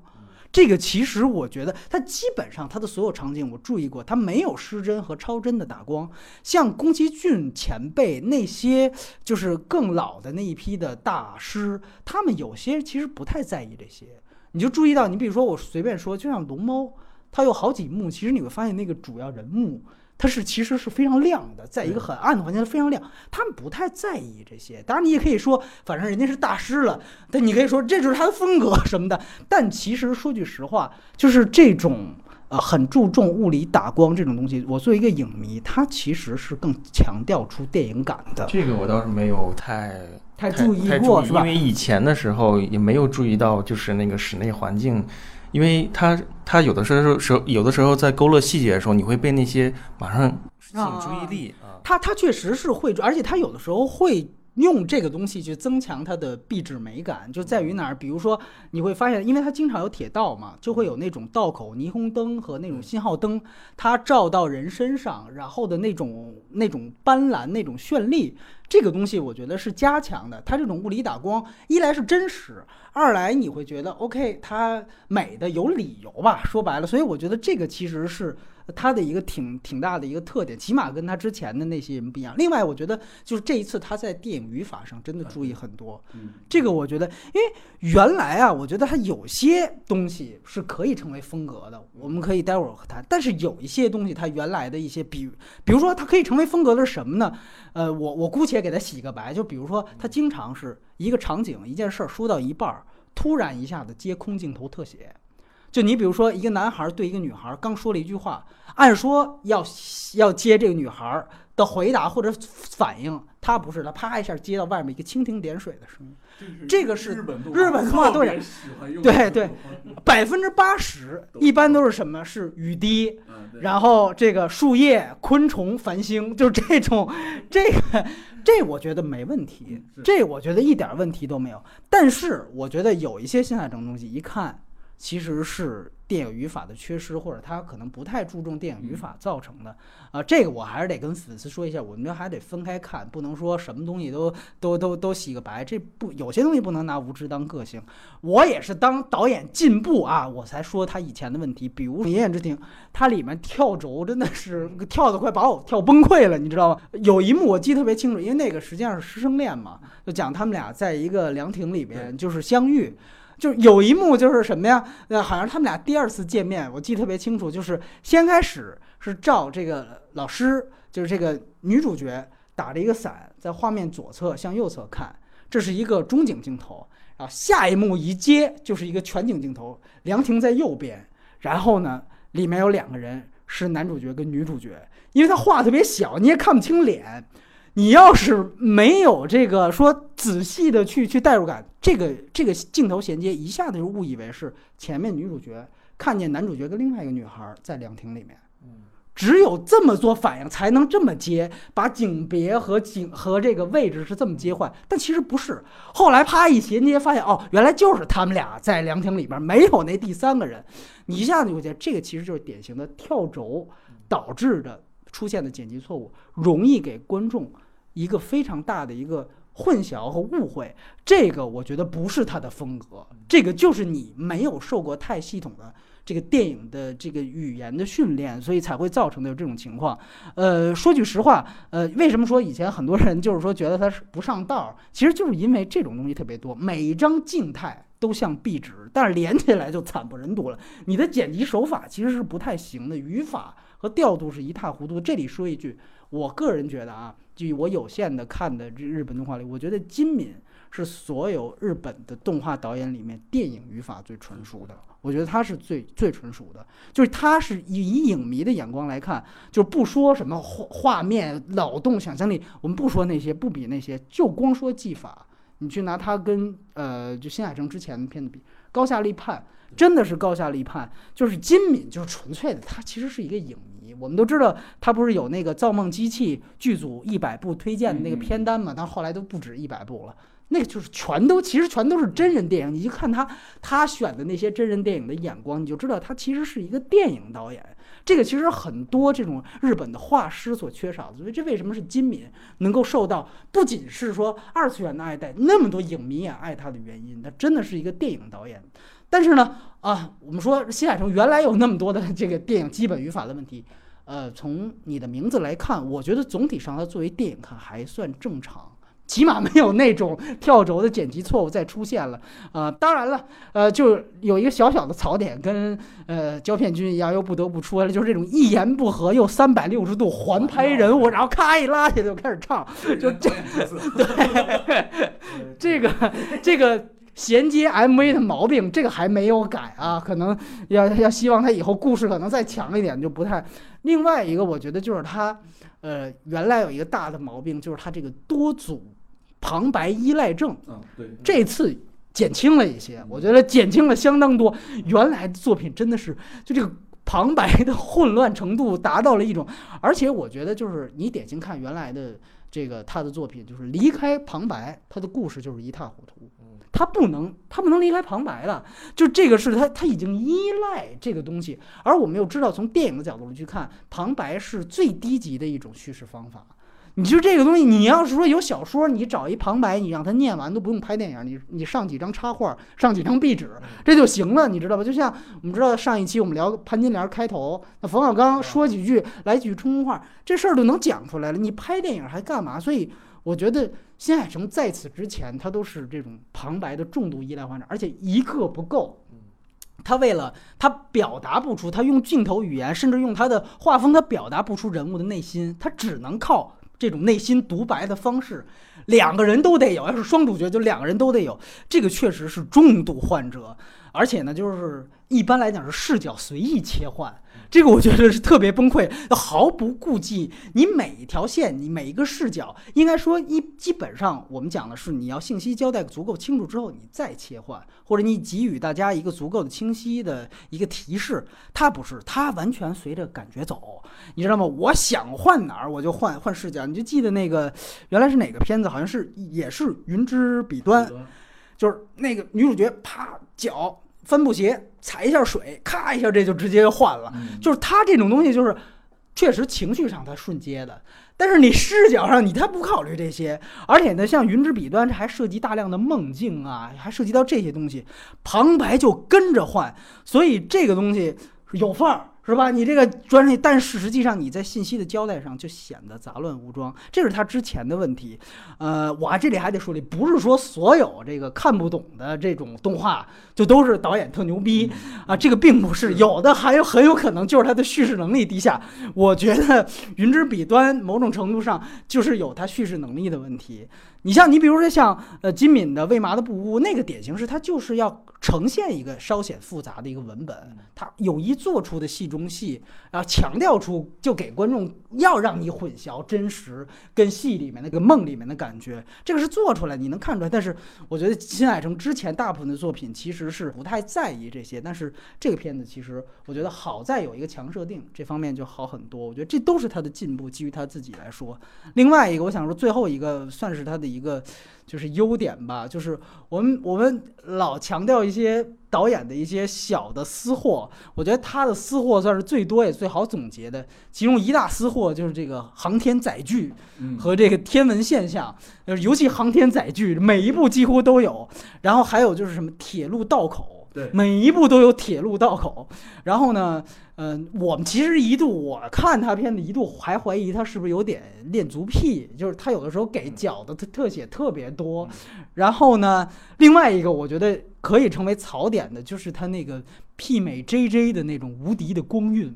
这个其实我觉得，它基本上它的所有场景我注意过，它没有失真和超真的打光。像宫崎骏前辈那些就是更老的那一批的大师，他们有些其实不太在意这些。你就注意到，你比如说我随便说，就像龙猫，它有好几幕，其实你会发现那个主要人物。它是其实是非常亮的，在一个很暗的环境下非常亮，他们不太在意这些。当然，你也可以说，反正人家是大师了，但你可以说这就是他的风格什么的。但其实说句实话，就是这种呃很注重物理打光这种东西，我作为一个影迷，他其实是更强调出电影感的。
这个我倒是没有太
太注意
太
过是吧
因为以前的时候也没有注意到，就是那个室内环境，因为他他有的时候时候有的时候在勾勒细节的时候，你会被那些马上吸引注意力
他他确实是会，而且他有的时候会用这个东西去增强它的壁纸美感，就在于哪儿？比如说你会发现，因为它经常有铁道嘛，就会有那种道口霓虹灯和那种信号灯，它照到人身上，然后的那种那种斑斓、那种绚丽，这个东西我觉得是加强的。它这种物理打光，一来是真实，二来你会觉得 OK，它美的有理由吧？说白了，所以我觉得这个其实是。它的一个挺挺大的一个特点，起码跟他之前的那些人不一样。另外，我觉得就是这一次他在电影语法上真的注意很多。这个我觉得，因为原来啊，我觉得他有些东西是可以成为风格的，我们可以待会儿谈。但是有一些东西，他原来的一些比，比如说他可以成为风格的是什么呢？呃，我我姑且给他洗个白，就比如说他经常是一个场景、一件事儿说到一半儿，突然一下子接空镜头特写。就你比如说，一个男孩对一个女孩刚说了一句话，按说要要接这个女孩的回答或者反应，他不是，他啪一下接到外面一个蜻蜓点水的声音，这个是
日本动
日本动画
特别
都有
喜欢用
对对百分之八十一般都是什么？是雨滴，然后这个树叶、昆虫、繁星，就是这种，这个这我觉得没问题，这我觉得一点问题都没有。但是我觉得有一些新海诚东西，一看其实是电影语法的缺失，或者他可能不太注重电影语法造成的。啊、这个我还是得跟粉丝说一下，我们这还得分开看，不能说什么东西都都都都洗个白。这不有些东西不能拿无知当个性。我也是当导演进步啊，我才说他以前的问题，比如《炎炎之庭》，它里面跳轴真的是跳得快把我跳崩溃了，你知道吗？有一幕我记得特别清楚，因为那个实际上是师生恋嘛，就讲他们俩在一个凉亭里边就是相遇。就有一幕就是什么呀？呃，好像他们俩第二次见面，我记得特别清楚，就是先开始是照这个老师，就是这个女主角打着一个伞，在画面左侧向右侧看，这是一个中景镜头。然后下一幕一接就是一个全景镜头，凉亭在右边，然后呢，里面有两个人是男主角跟女主角，因为他画特别小，你也看不清脸。你要是没有这个说仔细的去去代入感，这个这个镜头衔接一下子就误以为是前面女主角看见男主角跟另外一个女孩在凉亭里面。只有这么做反应才能这么接，把景别和景和这个位置是这么接换，但其实不是。后来啪一衔接，发现哦，原来就是他们俩在凉亭里边，没有那第三个人。你一下子就觉得这个其实就是典型的跳轴导致的出现的剪辑错误，容易给观众一个非常大的一个混淆和误会，这个我觉得不是他的风格，这个就是你没有受过太系统的这个电影的这个语言的训练，所以才会造成的这种情况。呃，说句实话，呃，为什么说以前很多人就是说觉得他是不上道，其实就是因为这种东西特别多，每一张静态。都像壁纸，但是连起来就惨不忍睹了。你的剪辑手法其实是不太行的，语法和调度是一塌糊涂。这里说一句，我个人觉得啊，据我有限的看的这日本动画里，我觉得金敏是所有日本的动画导演里面电影语法最纯熟的。我觉得他是最最纯熟的，就是他是以影迷的眼光来看，就不说什么画画面、脑洞、想象力，我们不说那些，不比那些，就光说技法。你去拿它跟呃，就新海诚之前的片子比，高下立判，真的是高下立判。就是金敏，就是纯粹的，他其实是一个影迷。我们都知道，他不是有那个《造梦机器》剧组一百部推荐的那个片单嘛？但后来都不止一百部了。那个就是全都，其实全都是真人电影。你就看他他选的那些真人电影的眼光，你就知道他其实是一个电影导演。这个其实很多这种日本的画师所缺少的，所以这为什么是金敏能够受到不仅是说二次元的爱戴，那么多影迷也爱他的原因，他真的是一个电影导演。但是呢，啊，我们说新海诚原来有那么多的这个电影基本语法的问题，呃，从你的名字来看，我觉得总体上它作为电影看还算正常。起码没有那种 跳轴的剪辑错误再出现了，呃，当然了，呃，就有一个小小的槽点，跟呃胶片君一样，又不得不出来了，就是这种一言不合又三百六十度环拍人物，然后咔一拉起来就开始唱，就这，对，这个这个衔接 MV 的毛病，这个还没有改啊，可能要要希望他以后故事可能再强一点，就不太。另外一个，我觉得就是他，呃，原来有一个大的毛病，就是他这个多组。旁白依赖症，
嗯，对，
这次减轻了一些，我觉得减轻了相当多。原来的作品真的是，就这个旁白的混乱程度达到了一种，而且我觉得就是你典型看原来的这个他的作品，就是离开旁白，他的故事就是一塌糊涂。他不能，他不能离开旁白了，就这个是他他已经依赖这个东西，而我们又知道从电影的角度去看，旁白是最低级的一种叙事方法。你就这个东西，你要是说有小说，你找一旁白，你让他念完都不用拍电影，你你上几张插画，上几张壁纸，这就行了，你知道吧？就像我们知道上一期我们聊潘金莲开头，那冯小刚说几句，来几句冲锋话，这事儿都能讲出来了，你拍电影还干嘛？所以我觉得新海诚在此之前，他都是这种旁白的重度依赖患者，而且一个不够，他为了他表达不出，他用镜头语言，甚至用他的画风，他表达不出人物的内心，他只能靠。这种内心独白的方式，两个人都得有。要是双主角，就两个人都得有。这个确实是重度患者，而且呢，就是一般来讲是视角随意切换。这个我觉得是特别崩溃，毫不顾忌你每一条线，你每一个视角，应该说一基本上我们讲的是你要信息交代足够清楚之后，你再切换，或者你给予大家一个足够的清晰的一个提示。他不是，他完全随着感觉走，你知道吗？我想换哪儿我就换换视角。你就记得那个原来是哪个片子？好像是也是《云之彼端》，就是那个女主角啪脚。帆布鞋踩一下水，咔一下这就直接就换了。就是他这种东西，就是确实情绪上他瞬接的，但是你视角上你他不考虑这些，而且呢，像云之彼端这还涉及大量的梦境啊，还涉及到这些东西，旁白就跟着换，所以这个东西有范儿。是吧？你这个专业，但是实际上你在信息的交代上就显得杂乱无章，这是他之前的问题。呃，我这里还得说，不是说所有这个看不懂的这种动画就都是导演特牛逼啊，这个并不是，有的还有很有可能就是他的叙事能力低下。我觉得 《云之彼端》某种程度上就是有他叙事能力的问题。你像你比如说像呃金敏的《为麻的布屋》，那个典型是他就是要。呈现一个稍显复杂的一个文本，他有意做出的戏中戏，然后强调出就给观众要让你混淆真实跟戏里面那个梦里面的感觉，这个是做出来你能看出来。但是我觉得新海诚之前大部分的作品其实是不太在意这些，但是这个片子其实我觉得好在有一个强设定，这方面就好很多。我觉得这都是他的进步，基于他自己来说。另外一个，我想说最后一个算是他的一个。就是优点吧，就是我们我们老强调一些导演的一些小的私货，我觉得他的私货算是最多也最好总结的。其中一大私货就是这个航天载具
嗯
和这个天文现象，就是，尤其航天载具每一部几乎都有。然后还有就是什么铁路道口，
对
每一部都有铁路道口。然后呢，嗯、我们其实一度我看他片子一度还怀疑他是不是有点恋足癖，就是他有的时候给脚的特特写特别多。然后呢，另外一个我觉得可以成为槽点的就是他那个媲美 J J 的那种无敌的光晕。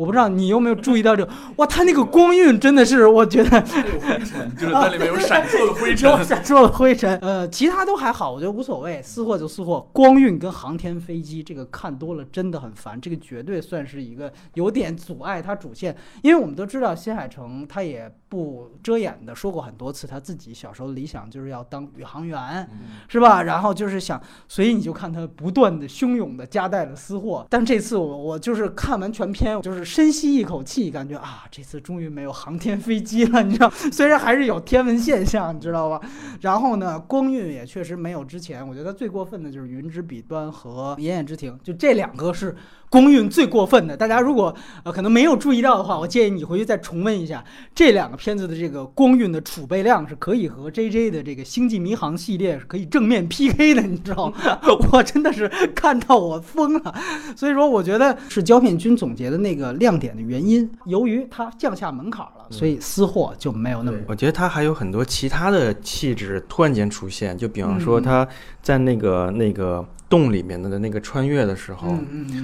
我不知道你有没有注意到这个，哇，它那个光晕真的是，我觉得
有灰尘，就是那里面有闪烁的灰尘。
闪烁的灰尘。呃，其他都还好，我觉得无所谓，私货就私货。光晕跟航天飞机这个看多了真的很烦，这个绝对算是一个有点阻碍它主线。因为我们都知道新海诚他也不遮掩的说过很多次，他自己小时候的理想就是要当宇航员，是吧？然后就是想，所以你就看他不断的汹涌的夹带了私货。但这次我我就是看完全片，我就是深吸一口气，感觉啊，这次终于没有航天飞机了，你知道，虽然还是有天文现象，你知道吧？然后呢，光晕也确实没有之前，我觉得最过分的就是《云之彼端》和《炎炎之庭》，就这两个是光运最过分的。大家如果呃可能没有注意到的话，我建议你回去再重温一下这两个片子的这个光运的储备量是可以和 J J 的这个《星际迷航》系列是可以正面 PK 的，你知道吗？我真的是看到我疯了。所以说，我觉得是胶片君总结的那个亮点的原因，由于它降下门槛了，所以私货就没有那么
我觉得它还有很多其他的气质突然间出现，就比方说
嗯
他在那个那个洞里面的那个穿越的时候，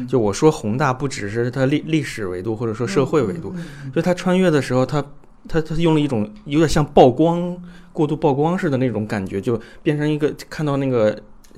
就我说宏大不只是它历历史维度或者说社会维度，就它穿越的时候，它它它用了一种有点像曝光、过度曝光似的那种感觉，就变成一个看到那个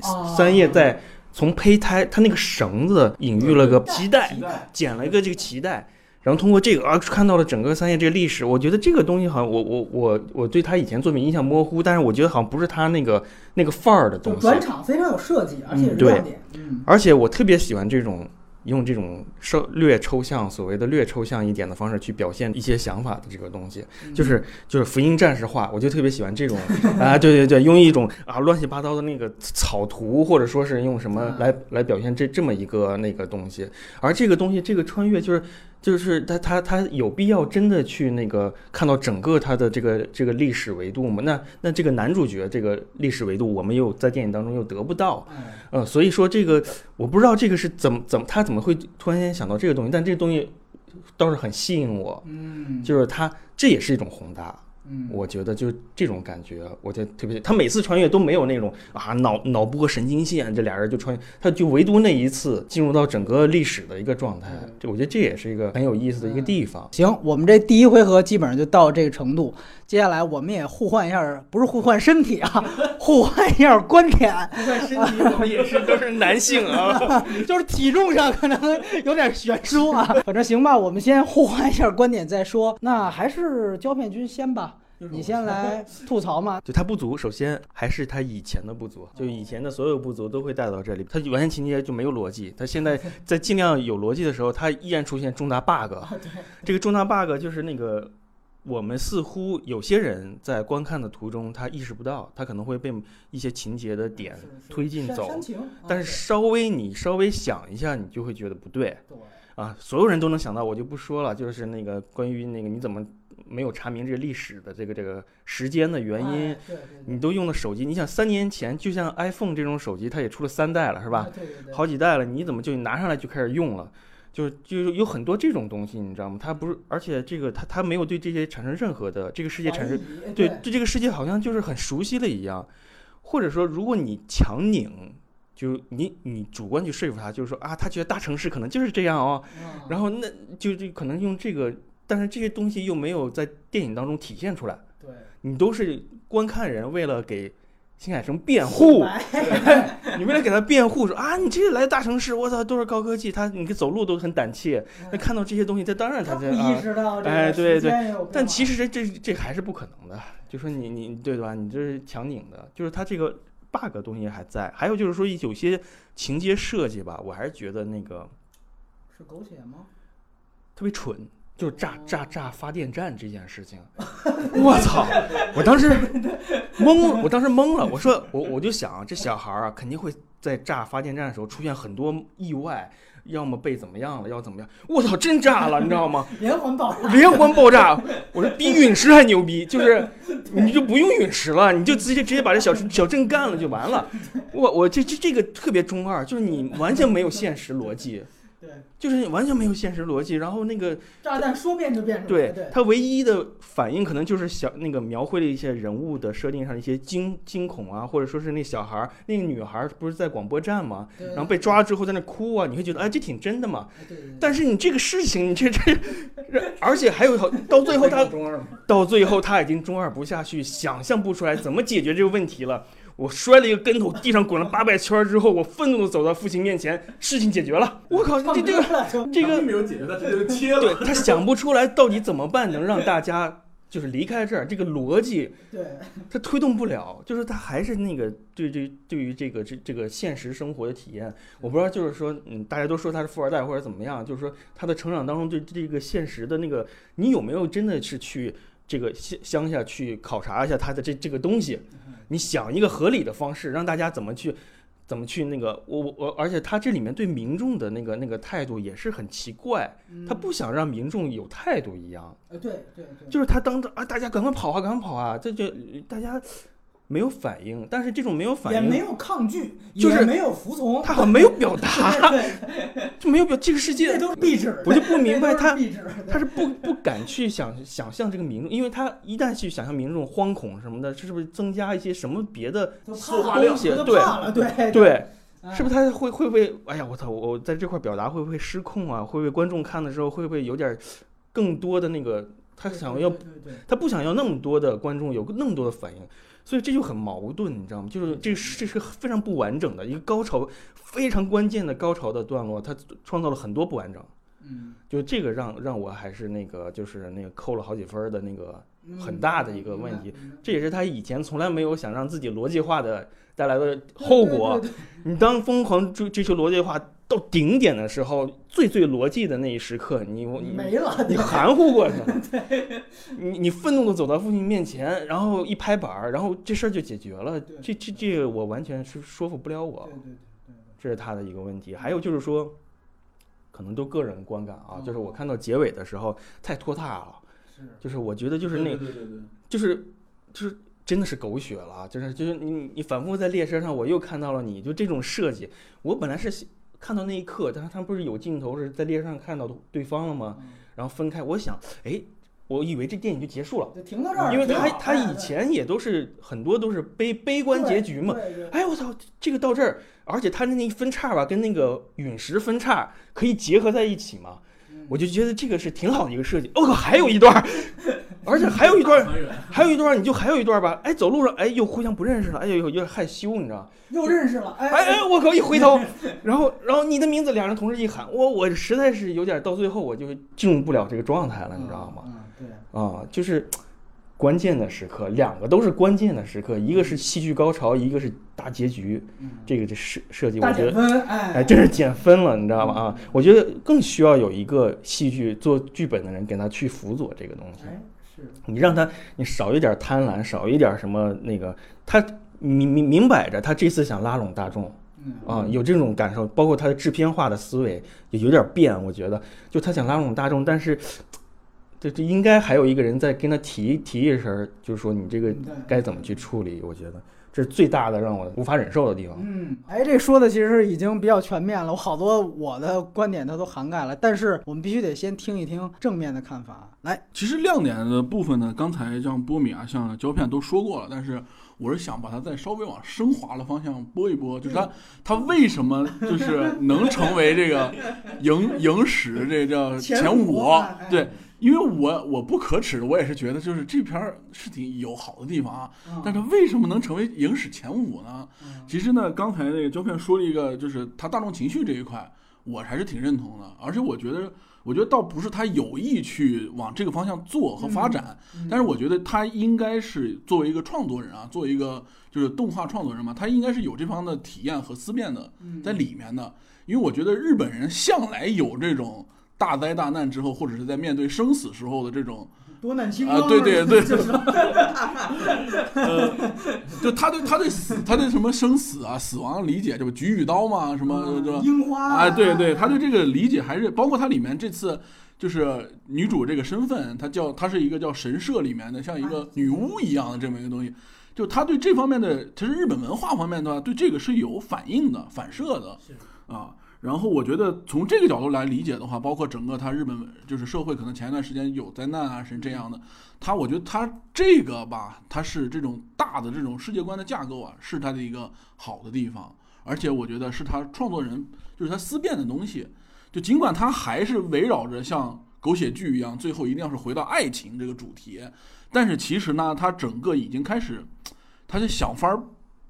哦
三叶在从胚胎，它那个绳子隐喻了个脐带，剪了一个这个脐带。然后通过这个啊，看到了整个三叶这个历史。我觉得这个东西好像我我我我对他以前作品印象模糊，但是我觉得好像不是他那个那个范儿的东西。
转场非常有设计，而且亮点。嗯，
而且我特别喜欢这种用这种稍略抽象，所谓的略抽象一点的方式去表现一些想法的这个东西，
嗯
就是就是福音战士画，我就特别喜欢这种啊，对对对，用一种啊乱七八糟的那个草图，或者说是用什么来来表现这这么一个那个东西，而这个东西这个穿越就是。就是他他他有必要真的去那个看到整个他的这个这个历史维度吗？那那这个男主角这个历史维度，我们又在电影当中又得不到，
嗯
呃，所以说这个我不知道这个是怎么怎么他怎么会突然间想到这个东西，但这个东西倒是很吸引我，
嗯，
就是他这也是一种宏大，
嗯，
我觉得就这种感觉，我觉得特别。他每次穿越都没有那种啊脑脑波神经线，这俩人就穿越，他就唯独那一次进入到整个历史的一个状态，这我觉得这也是一个很有意思的一个地方。
行，我们这第一回合基本上就到这个程度。接下来我们也互换一下，不是互换身体啊，互换一下观点，
互换身体，我们也是都是男性啊。
就是体重上可能有点悬殊啊。反正行吧，我们先互换一下观点再说。那还是胶片君先吧，你先来吐槽嘛。
就他不足，首先还是他以前的不足，就以前的所有不足都会带到这里。他完全情节就没有逻辑，他现在在尽量有逻辑的时候，他依然出现重大 bug。这个重大 bug 就是那个。我们似乎有些人在观看的途中，他意识不到，他可能会被一些情节的点推进走，但是稍微你稍微想一下，你就会觉得不对
对
啊。所有人都能想到，我就不说了，就是那个关于那个你怎么没有查明这个历史的这个这个时间的原因，你都用的手机，你想三年前，就像 iPhone 这种手机，它也出了三代了，是吧？？好几代了，你怎么就拿上来就开始用了？就是就是有很多这种东西，你知道吗？他不是，而且这个他他没有对这些产生任何的这个世界产生对对这个世界好像就是很熟悉了一样，或者说如果你强拧，就你你主观去说服他，就是说啊，他觉得大城市可能就是这样哦，
嗯
然后那就就可能用这个，但是这些东西又没有在电影当中体现出来。
对
你都是观看人为了给新海诚辩护，你为了给他辩护说啊，你这来大城市，我操，都是高科技，他你走路都很胆怯，那看到这些东西，他当然他这
他不意
啊，
识到这
哎对对。但其实这这这还是不可能的，就说你你对吧？你这是强拧的，就是他这个 bug 东西还在，还有就是说有些情节设计吧，我还是觉得那个
是狗血吗？
特别蠢。就是炸炸炸发电站这件事情，我操！我当时懵了，我当时懵了。我说我我就想这小孩儿啊，肯定会在炸发电站的时候出现很多意外，要么被怎么样了，要怎么样？我操，真炸了，你知道吗？
连环爆炸，
连环爆炸！我说比陨石还牛逼，就是 你就不用陨石了，你就直接直接把这小小镇干了就完了。我我这这这个特别中二，就是你完全没有现实逻辑，
对，
就是完全没有现实逻辑。然后那个
炸弹说变就变出来，
对
对，
他唯一的反应可能就是小那个描绘了一些人物的设定上的一些惊惊恐啊，或者说是那小孩儿那个女孩儿不是在广播站吗？然后被抓了之后在那哭啊，你会觉得哎这挺真的嘛。
对对对
但是你这个事情，你这这，而且还有一套，到最后他 到最后他已经中二不下去，想象不出来怎么解决这个问题了。我摔了一个跟头，地上滚了八百圈之后，我愤怒的走到父亲面前，事情解决了。我靠，这这个
个
这个
没有解决，他直接就切了。
对他想不出来到底怎么办能让大家就是离开这儿，这个逻辑
对
他推动不了，就是他还是那个对对对于这个这这个现实生活的体验，我不知道就是说嗯，大家都说他是富二代或者怎么样，就是说他的成长当中对这个现实的那个，你有没有真的是去这个乡乡下去考察一下他的这这个东西？你想一个合理的方式，让大家怎么去。怎么去那个我我我，而且他这里面对民众的那个那个态度也是很奇怪，他不想让民众有态度一样，
呃对对对，
就是他当着啊，大家赶快跑啊，赶快跑啊，这就大家没有反应，但是这种没有反应，
也没有抗拒，
就是
没有服从，
他好像没有表达，
对，
就没有表这个世
这
界，
都是壁纸，
我就不明白他，他是不不敢去想想象这个民众，因为他一旦去想象民众惶恐什么的，这是不是增加一些什么别的东西？对，
对
对，
哎
是不是他会会不会？哎呀，我操！我我在这块表达会不会失控啊？会不会观众看的时候会不会有点更多的那个？他想要他不想要那么多的观众有那么多的反应，所以这就很矛盾，你知道吗？就是这是这是非常不完整的一个高潮，非常关键的高潮的段落，它创造了很多不完整。
嗯，
就这个让让我还是那个就是那个扣了好几分的那个，
嗯
很大的一个问题这也是他以前从来没有想让自己逻辑化的带来的后果。你当疯狂追追求逻辑化到顶点的时候，最最逻辑的那一时刻，你
没了，
你含糊过去了，你你愤怒的走到父亲面前，然后一拍板儿，然后这事儿就解决了。这这这个我完全是说服不了我
对，对对。对
这是他的一个问题。还有就是说，可能都个人观感啊，
哦
就是我看到结尾的时候太拖沓了，
是。
就是我觉得就是那
对对对对，
就是就是真的是狗血了啊，就是就是你你反复在列车上，我又看到了你就这种设计，我本来是喜看到那一刻，但是他们不是有镜头是在列车上看到对方了吗？
嗯
然后分开，我想，哎，我以为这电影就结束了，
就停到这儿，
因为他他以
哎
前也都是很多都是悲悲观结局嘛。哎，我操，这个到这儿，而且他的那一分叉吧，跟那个陨石分叉可以结合在一起嘛，
嗯
我就觉得这个是挺好的一个设计。我、靠，还有一段儿，而且还有一段 还有一段，你就还有一段吧，哎，走路上，哎，又互相不认识了，哎呦，有点害羞，你知道？
又认识了，哎
哎哎，我靠，一回头，然后然后你的名字，两人同时一喊，我我实在是有点到最后我就进入不了这个状态了，你知道吗？
嗯，对，
啊，就是关键的时刻，两个都是关键的时刻，一个是戏剧高潮，一个是大结局，
嗯，
这个这设设计，我觉得。
哎，
真是减分了，你知道吗？啊，我觉得更需要有一个戏剧做剧本的人给他去辅佐这个东西。你让他，你少一点贪婪，少一点什么那个，他明明明摆着，他这次想拉拢大众
嗯。
啊，有这种感受，包括他的制片化的思维也有点变，我觉得，就他想拉拢大众，但是这这应该还有一个人在跟他提提一声，就是说你这个该怎么去处理，我觉得这是最大的让我无法忍受的地方。
嗯，哎，这说的其实已经比较全面了，我好多我的观点它都涵盖了，但是我们必须得先听一听正面的看法。来，
其实亮点的部分呢，刚才像波米啊、像胶片都说过了，但是我是想把它再稍微往升华的方向拨一拨，就是它它为什么就是能成为这个 影影史这叫
前
前五？对，因为我我不可耻，我也是觉得就是这片儿是挺有好的地方啊，但是为什么能成为影史前五呢？
嗯
其实呢，刚才那个胶片说了一个，就是他大众情绪这一块，我还是挺认同的。而且我觉得，我觉得倒不是他有意去往这个方向做和发展，
嗯
但是我觉得他应该是作为一个创作人啊，作为一个就是动画创作人嘛，他应该是有这方的体验和思辨的
嗯
在里面的。因为我觉得日本人向来有这种大灾大难之后，或者是在面对生死时候的这种
多难兴
啊，对对对，呃，就他对他对死，他对什么生死啊、死亡理解，这不举与刀嘛，什么这
樱花
啊，对对，他对这个理解还是包括他里面这次就是女主这个身份，她叫她是一个叫神社里面的像一个女巫一样的这么一个东西，就他对这方面的，其实日本文化方面的话，对这个是有反应的、反射的啊。然后我觉得从这个角度来理解的话，包括整个他日本就是社会，可能前一段时间有灾难啊，是这样的。他我觉得他这个吧，他是这种大的这种世界观的架构啊，是他的一个好的地方。而且我觉得是他创作人就是他思辨的东西。就尽管他还是围绕着像狗血剧一样，最后一定要是回到爱情这个主题，但是其实呢，他整个已经开始，他就想法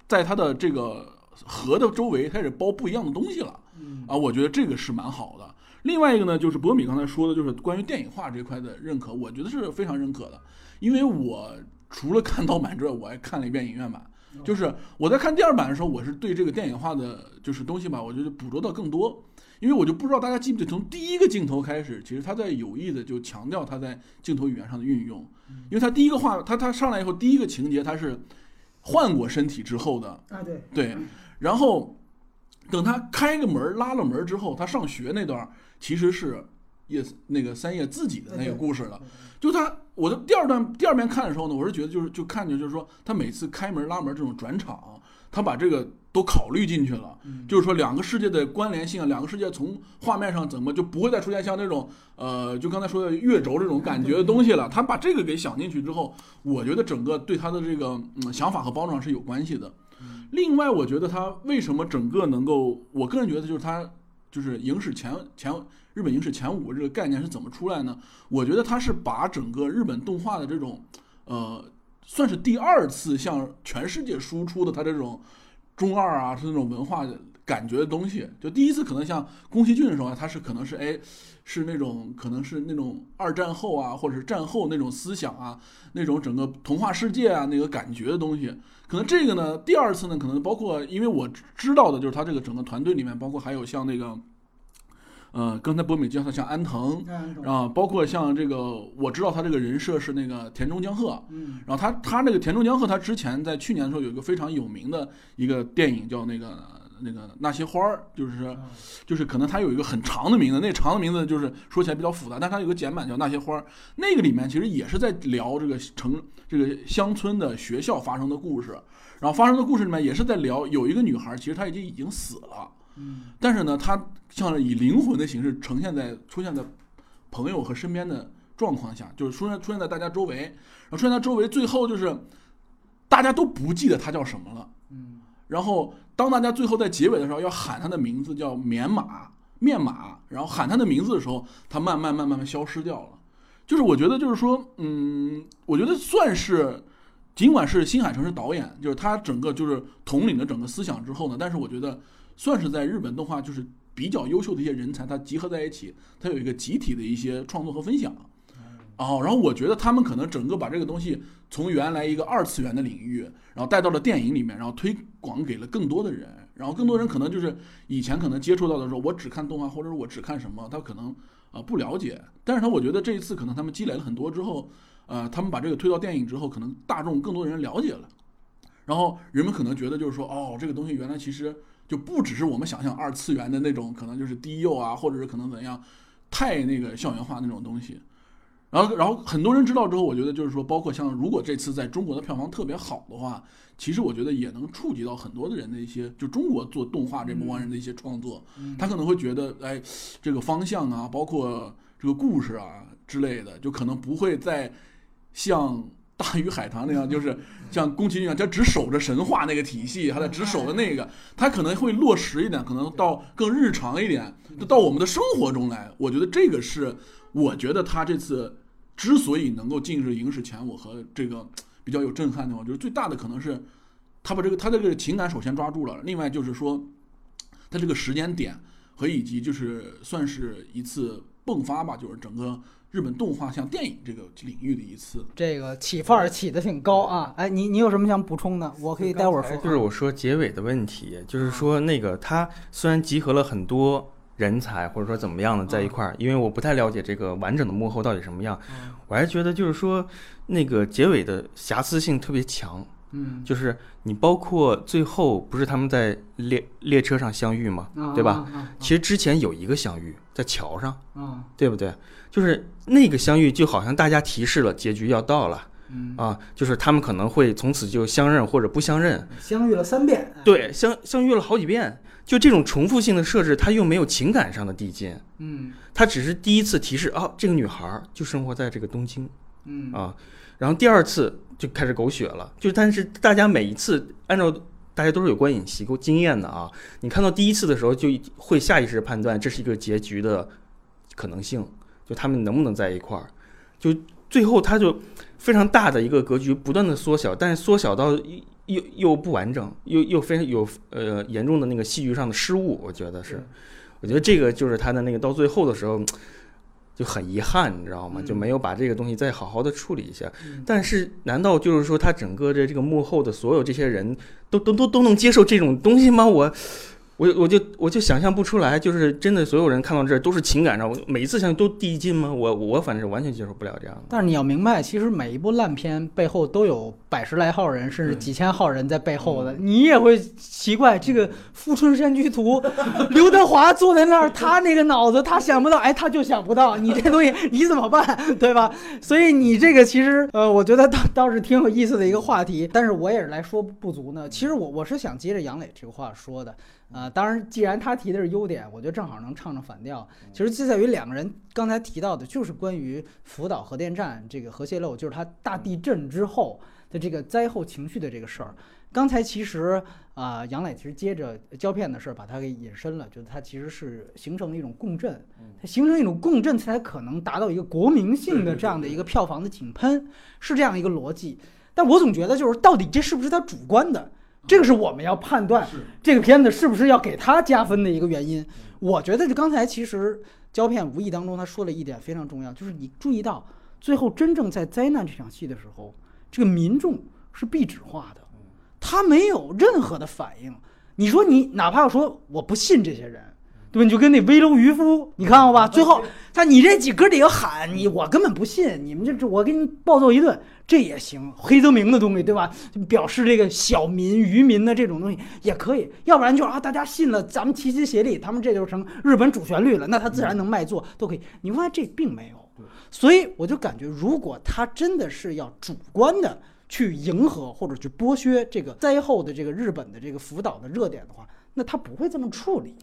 在他的这个河的周围开始包不一样的东西了。啊，我觉得这个是蛮好的。另外一个呢，就是博米刚才说的，就是关于电影化这块的认可，我觉得是非常认可的。因为我除了看盗版之外，我还看了一遍影院版。就是我在看第二版的时候，我是对这个电影化的就是东西吧，我觉得捕捉到更多。因为我就不知道大家记不记得，从第一个镜头开始，其实他在有意的就强调他在镜头语言上的运用。因为他第一个画，他他上来以后，第一个情节他是换过身体之后的，
啊，对，
对，然后等他开个门拉了门之后，他上学那段其实是叶那个三叶自己的那个故事了。就他，我的第二段第二遍看的时候呢，我是觉得就是就看见就是说他每次开门拉门这种转场，他把这个都考虑进去了。就是说两个世界的关联性，两个世界从画面上怎么就不会再出现像那种呃，就刚才说的月轴这种感觉的东西了。他把这个给想进去之后，我觉得整个对他的这个嗯想法和包装是有关系的。另外，我觉得他为什么整个能够，我个人觉得就是他就是影史前前日本影史前五这个概念是怎么出来呢？我觉得他是把整个日本动画的这种呃，算是第二次向全世界输出的他这种中二啊，是那种文化感觉的东西。就第一次可能像宫崎骏的时候，他是可能是哎，是那种可能是那种二战后啊，或者是战后那种思想啊，那种整个童话世界啊那个感觉的东西。可能这个呢，第二次呢，可能包括因为我知道的就是他这个整个团队里面，包括还有像那个。呃，刚才博美介绍像安藤啊，包括像这个，我知道他这个人设是那个田中江鹤，
嗯，
然后他他那个田中江鹤，他之前在去年的时候有一个非常有名的一个电影叫那个那个那些花儿，就是就是可能它有一个很长的名字，那长的名字就是说起来比较复杂，但它有个简版叫那些花儿，那个里面其实也是在聊这个城这个乡村的学校发生的故事，然后发生的故事里面也是在聊有一个女孩，其实她已经已经死了。但是呢，她像以灵魂的形式呈现在出现在朋友和身边的状况下，就是出现出现在大家周围，然后出现在周围，最后就是大家都不记得她叫什么了。
嗯，
然后当大家最后在结尾的时候要喊他的名字叫棉马面马，然后喊他的名字的时候，他慢慢慢慢慢消失掉了。就是我觉得就是说，嗯，我觉得算是，尽管是新海诚是导演，就是他整个就是统领了整个思想之后呢，但是我觉得。算是在日本动画就是比较优秀的一些人才，他集合在一起，他有一个集体的一些创作和分享。哦，然后我觉得他们可能整个把这个东西从原来一个二次元的领域，然后带到了电影里面，然后推广给了更多的人。然后更多人可能就是以前可能接触到的时候，我只看动画或者我只看什么，他可能啊不了解。但是他我觉得这一次可能他们积累了很多之后，呃，他们把这个推到电影之后，可能大众更多人了解了。然后人们可能觉得就是说，哦，这个东西原来其实。就不只是我们想象二次元的那种，可能就是低幼啊，或者是可能怎样，太那个校园化那种东西。然后，然后很多人知道之后，我觉得就是说，包括像如果这次在中国的票房特别好的话，其实我觉得也能触及到很多的人的一些，就中国做动画这帮人的一些创作。他可能会觉得，哎，这个方向啊，包括这个故事啊之类的，就可能不会再像。大鱼海棠那样，就是像宫崎骏一样，他只守着神话那个体系，他在只守着那个，他可能会落实一点，可能到更日常一点，就到我们的生活中来。我觉得这个是，我觉得他这次之所以能够进入影史前五和这个 比较有震撼的，我觉得最大的可能是，他把这个他这个情感首先抓住了，另外就是说，他这个时间点和以及就是算是一次迸发吧，就是整个。日本动画像电影这个领域的一次，
这个起范儿起的挺高啊！哎，你你有什么想补充的？我可以待会儿说。
就是我说结尾的问题，就是说那个它虽然集合了很多人才，或者说怎么样的在一块儿，因为我不太了解这个完整的幕后到底什么样，我还觉得就是说那个结尾的瑕疵性特别强，
嗯，
就是你包括最后不是他们在列列车上相遇吗？对吧？
啊？
其实之前有一个相遇在桥上，
啊，
对不对？就是那个相遇就好像大家提示了结局要到了
嗯，
啊，就是他们可能会从此就相认或者不相认，
相遇了三遍，
对，相相遇了好几遍，就这种重复性的设置，它又没有情感上的递进，
嗯。
它只是第一次提示啊，这个女孩儿就生活在这个东京
嗯。
啊，然后第二次就开始狗血了，就但是大家每一次按照大家都是有观影习惯经验的啊，你看到第一次的时候就会下意识判断这是一个结局的可能性，就他们能不能在一块儿，就最后他就非常大的一个格局不断的缩小，但是缩小到又又又不完整，又又非常有呃严重的那个戏剧上的失误，我觉得是，我觉得这个就是他的那个到最后的时候。就很遗憾，你知道吗？
嗯
就没有把这个东西再好好的处理一下。
嗯
但是，难道就是说他整个的这个幕后的所有这些人都都都都能接受这种东西吗？我，我我就我就想象不出来，就是真的所有人看到这儿都是情感上，我每一次想都递进吗？我我反正是完全接受不了这样的。
但是你要明白，其实每一部烂片背后都有百十来号人，甚至几千号人在背后的。你也会奇怪，这个《富春山居图》，刘德华坐在那儿，他那个脑子他想不到，哎，他就想不到，你这东西你怎么办，对吧？所以你这个其实，呃，我觉得倒倒是挺有意思的一个话题。但是我也是来说不足呢。其实我我是想接着杨磊这个话说的。啊、当然，既然他提的是优点，我觉得正好能唱唱反调。其实就在于两个人刚才提到的，就是关于福岛核电站这个核泄漏，就是它大地震之后的这个灾后情绪的这个事儿。刚才其实啊、杨磊其实接着胶片的事儿把它给引申了，就是它其实是形成了一种共振，它形成一种共振才可能达到一个国民性的这样的一个票房的井喷，是这样一个逻辑。但我总觉得就是到底这是不是他主观的，这个是我们要判断这个片子是不是要给他加分的一个原因。我觉得就刚才其实胶片无意当中他说了一点非常重要，就是你注意到最后真正在灾难这场戏的时候，这个民众是壁纸化的，他没有任何的反应。你说你哪怕说我不信这些人，对吧？你就跟那危楼渔夫，你看过吧？最后 他你这几哥几个喊你，我根本不信，你们这这我给你暴揍一顿，这也行。黑泽明的东西，对吧？表示这个小民渔民的这种东西也可以，要不然就是啊，大家信了，咱们齐心协力，他们这就成日本主旋律了，那他自然能卖座，都可以。你发现这并没有，所以我就感觉，如果他真的是要主观的去迎合或者去剥削这个灾后的这个日本的这个福岛的热点的话，那他不会这么处理。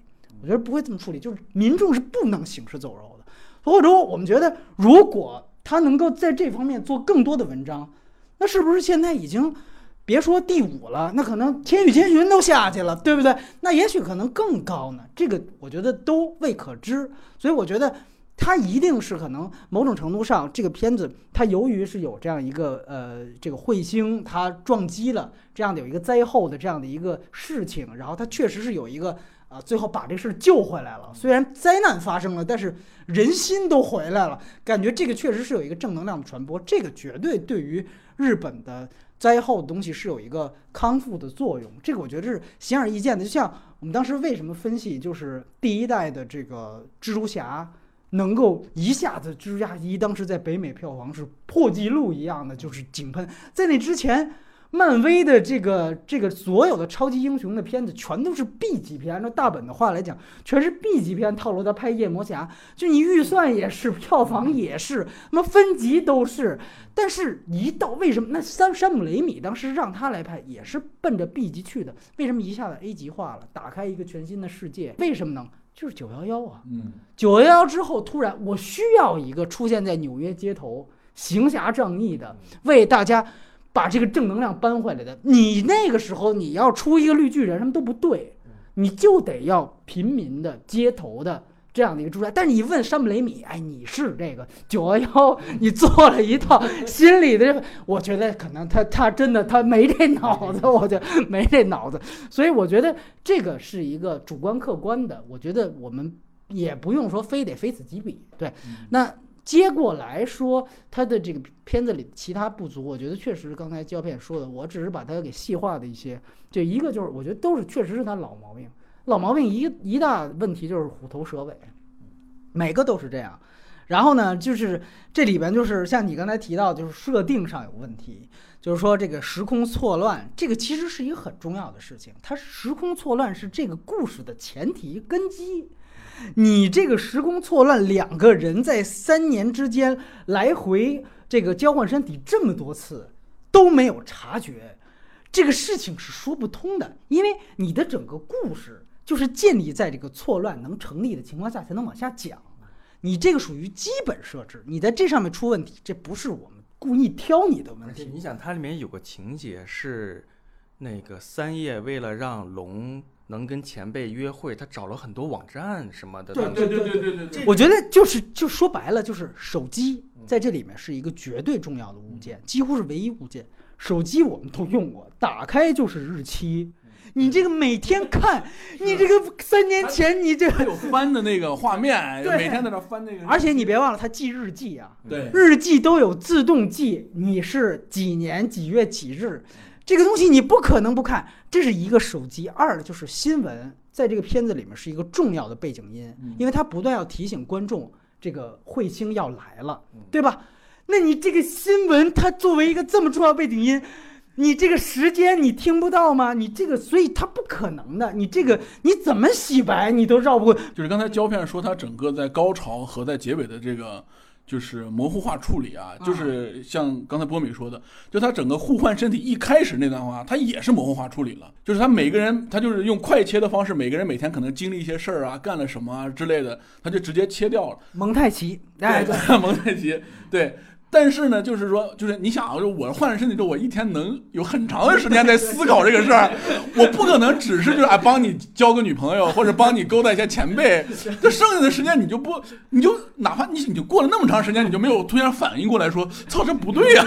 我觉得不会这么处理，就是民众是不能行尸走肉的。或者说，我们觉得，如果他能够在这方面做更多的文章，那是不是现在已经别说第五了，那可能《千与千寻》都下去了，对不对？那也许可能更高呢。这个我觉得都未可知。所以我觉得它一定是可能某种程度上，这个片子它由于是有这样一个呃这个彗星它撞击了这样的有一个灾后的这样的一个事情，然后它确实是有一个。啊，最后把这事儿救回来了。虽然灾难发生了，但是人心都回来了，感觉这个确实是有一个正能量的传播。这个绝对对于日本的灾后的东西是有一个康复的作用。这个我觉得是显而易见的。就像我们当时为什么分析，就是第一代的这个蜘蛛侠能够一下子，蜘蛛侠一当时在北美票房是破纪录一样的，就是井喷。在那之前。漫威的这个这个所有的超级英雄的片子全都是 B 级片，按照大本的话来讲，全是 B 级片套路的拍夜魔侠，就你预算也是，票房也是，那么分级都是，但是一到为什么那山山姆雷米当时让他来拍也是奔着 B 级去的，为什么一下子 A 级化了，打开一个全新的世界？为什么呢？就是九幺幺啊，
嗯，
九幺幺之后突然我需要一个出现在纽约街头行侠仗义的，为大家。把这个正能量搬回来的，你那个时候你要出一个绿巨人，什么都不对，你就得要平民的、街头的这样的一个住宅。但是你问山姆雷米，哎，你是这个九幺幺，你做了一套心理的，我觉得可能他他真的他没这脑子，我觉得没这脑子。所以我觉得这个是一个主观客观的，我觉得我们也不用说非得非此即彼，对，那。接过来说，他的这个片子里其他不足，我觉得确实是刚才胶片说的，我只是把它给细化的一些。就一个就是，我觉得都是确实是他老毛病。老毛病一一大问题就是虎头蛇尾，每个都是这样。然后呢，就是这里边就是像你刚才提到，就是设定上有问题，就是说这个时空错乱，这个其实是一个很重要的事情。它时空错乱是这个故事的前提根基。你这个时空错乱，两个人在三年之间来回这个交换身体这么多次都没有察觉，这个事情是说不通的，因为你的整个故事就是建立在这个错乱能成立的情况下才能往下讲。你这个属于基本设置，你在这上面出问题，这不是我们故意挑你的问题。
你想，它里面有个情节是，那个三叶为了让龙能跟前辈约会，他找了很多网站什么的。
对
对对对对对对，
我觉得就是就说白了，就是手机在这里面是一个绝对重要的物件，几乎是唯一物件。手机我们都用过，打开就是日期。你这个每天看，你这个三年前你这
还有翻的那个画面，
对
每天在那翻那个。
而且你别忘了，它记日记啊，
对
日记都有自动记，你是几年几月几日，这个东西你不可能不看。这是一个手机，二就是新闻，在这个片子里面是一个重要的背景音，因为它不断要提醒观众，这个彗星要来了，对吧？那你这个新闻，它作为一个这么重要背景音。你这个时间你听不到吗？你这个，所以它不可能的。你这个你怎么洗白，你都绕不过。
就是刚才胶片说，它整个在高潮和在结尾的这个就是模糊化处理啊，就是像刚才波米说的，就他整个互换身体一开始那段话，他也是模糊化处理了。就是他每个人，他就是用快切的方式，每个人每天可能经历一些事儿啊，干了什么啊之类的，他就直接切掉了。
蒙太奇，哎，
对，蒙太奇，对。但是呢，就是说，就是你想啊，就我换了身体之后，我一天能有很长的时间在思考这个事儿，我不可能只是就是啊帮你交个女朋友，或者帮你勾搭一些前辈，这剩下的时间你就不，你就哪怕你你就过了那么长时间，你就没有突然反应过来说，操，这不对呀？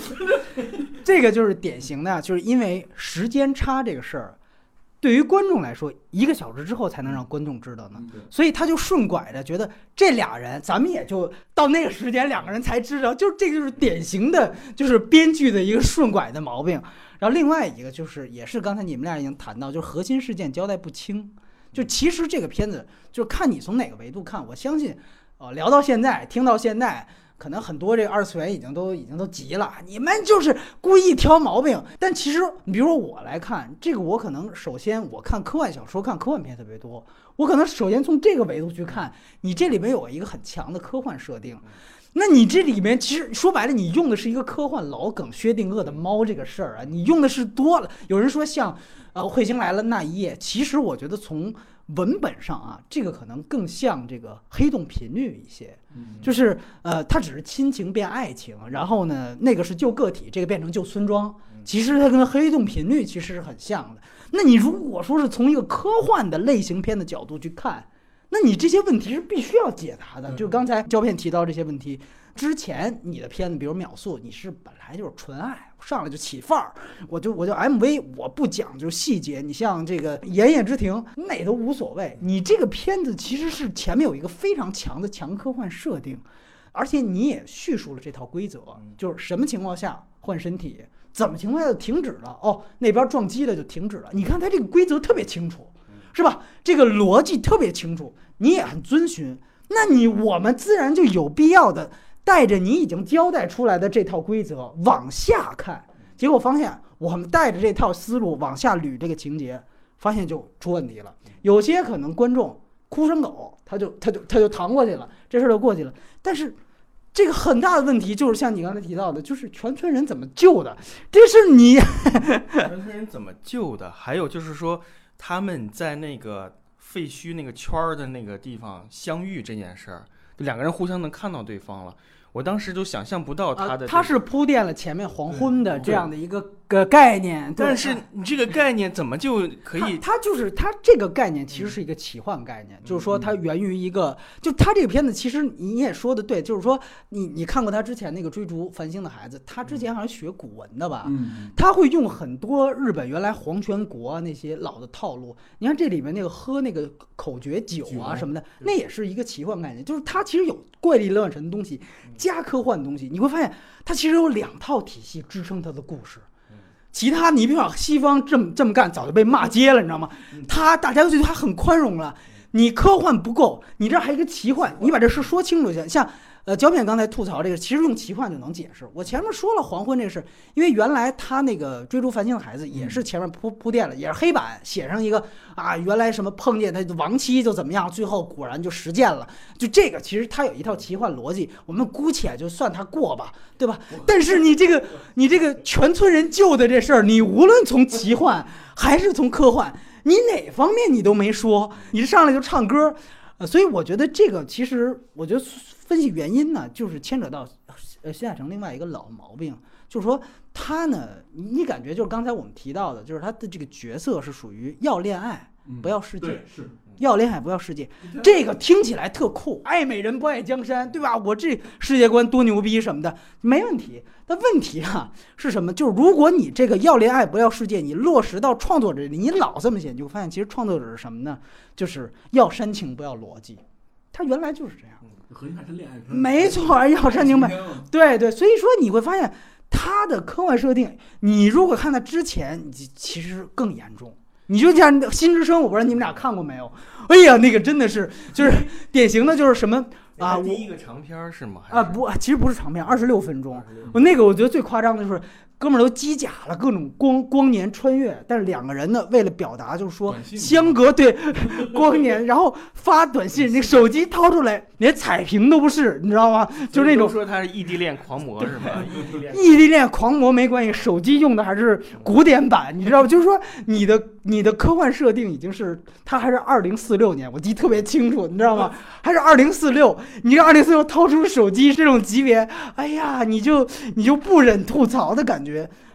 这个就是典型的，就是因为时间差这个事儿。对于观众来说，一个小时之后才能让观众知道呢，所以他就顺拐着觉得这俩人，咱们也就到那个时间两个人才知道，就这个就是典型的，就是编剧的一个顺拐的毛病。然后另外一个就是，也是刚才你们俩已经谈到，就是核心事件交代不清。就其实这个片子，就是看你从哪个维度看，我相信，呃，聊到现在，听到现在。可能很多这个二次元已经都已经都急了，你们就是故意挑毛病。但其实，你比如说我来看这个，我可能首先我看科幻小说、看科幻片特别多，我可能首先从这个维度去看，你这里面有一个很强的科幻设定，那你这里面其实说白了，你用的是一个科幻老梗——薛定谔的猫这个事儿啊，你用的是多了。有人说像呃彗星来了那一夜，其实我觉得从文本上啊，这个可能更像这个黑洞频率一些，就是呃，它只是亲情变爱情，然后呢，那个是救个体，这个变成救村庄，其实它跟黑洞频率其实是很像的。那你如果说是从一个科幻的类型片的角度去看，那你这些问题是必须要解答的。就刚才胶片提到这些问题。之前你的片子，比如秒速，你是本来就是纯爱，上来就起范儿，我就我就 MV，我不讲究细节。你像这个《炎夜之庭》，那都无所谓。你这个片子其实是前面有一个非常强的强科幻设定，而且你也叙述了这套规则，就是什么情况下换身体，怎么情况下停止了，哦，那边撞击了就停止了。你看它这个规则特别清楚，是吧？这个逻辑特别清楚，你也很遵循。那你我们自然就有必要的。带着你已经交代出来的这套规则往下看，结果发现我们带着这套思路往下捋这个情节，发现就出问题了。有些可能观众哭声狗，他就他就他就扛过去了，这事儿就过去了。但是这个很大的问题就是像你刚才提到的，就是全村人怎么救的？这是你
全村人怎么救的？还有就是说他们在那个废墟那个圈儿的那个地方相遇这件事儿。两个人互相能看到对方了。我当时就想象不到他的，
他是铺垫了前面黄昏的这样的一个个概念，
但是你这个概念怎么就可以？
它就是它这个概念其实是一个奇幻概念，就是说它源于一个，就它这个片子其实你也说的对，就是说你你看过他之前那个追逐繁星的孩子，他之前好像学古文的吧？
嗯，
他会用很多日本原来皇权国那些老的套路。你看这里面那个喝那个口诀酒啊什么的，那也是一个奇幻概念，就是它其实有怪力乱神的东西。加科幻的东西，你会发现它其实有两套体系支撑它的故事。其他你比如说西方这么这么干，早就被骂街了，你知道吗？他大家都觉得他很宽容了。你科幻不够，你这还有一个奇幻，你把这事说清楚去。像呃，胶片刚才吐槽这个，其实用奇幻就能解释。我前面说了黄昏这个事，因为原来他那个追逐繁星的孩子也是前面铺铺垫了，也是黑板写上一个啊，原来什么碰见他亡妻就怎么样，最后果然就实践了。就这个其实他有一套奇幻逻辑，我们姑且就算他过吧，对吧？但是你这个你这个全村人救的这事儿，你无论从奇幻还是从科幻。你哪方面你都没说，你上来就唱歌，呃，所以我觉得这个其实，我觉得分析原因呢，就是牵扯到呃新海诚另外一个老毛病，就是说他呢，你感觉就是刚才我们提到的，就是他的这个角色是属于要恋爱不要世界，
是
要恋爱不要世界，这个听起来特酷，爱美人不爱江山，对吧？我这世界观多牛逼什么的，没问题。但问题啊是什么？就是如果你这个要恋爱不要世界，你落实到创作者里，你老这么写，你就发现其实创作者是什么呢？就是要煽情不要逻辑，他原来就是这样。
核心还是恋爱
没错，要煽情呗。对对，所以说你会发现他的科幻设定，你如果看他之前，你其实更严重。你就像《新之声》，我不知道你们俩看过没有？哎呀，那个真的是就是 典型的，就是什么。啊，
第一个长片是吗？
啊不，其实不是长片，二十六分钟。我那个我觉得最夸张的就是。哥们儿都机甲了，各种光光年穿越，但是两个人呢，为了表达就是说相隔对 光年，然后发短信，那手机掏出来连彩屏都不是，你知道吗？就那种
说他是异地恋狂魔是吗？
异地恋狂魔没关系，手机用的还是古典版，你知道吗？就是说你的你的科幻设定已经是他还是二零四六年，我记得特别清楚，你知道吗？还是二零四六，你这二零四六掏出手机这种级别，哎呀，你就你就不忍吐槽的感觉。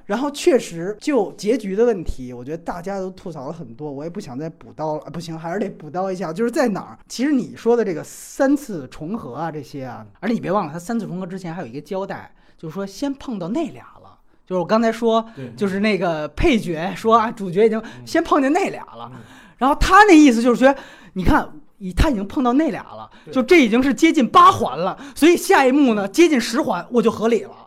然后确实就结局的问题，我觉得大家都吐槽了很多，我也不想再补刀了。不行，还是得补刀一下，就是在哪儿？其实你说的这个三次重合啊，这些啊，而且你别忘了，他三次重合之前还有一个交代，就是说先碰到那俩了。就是我刚才说，就是那个配角说啊，主角已经先碰见那俩了。然后他那意思就是说，你看，已他已经碰到那俩了，就这已经是接近八环了，所以下一幕呢，接近十环，我就合理了。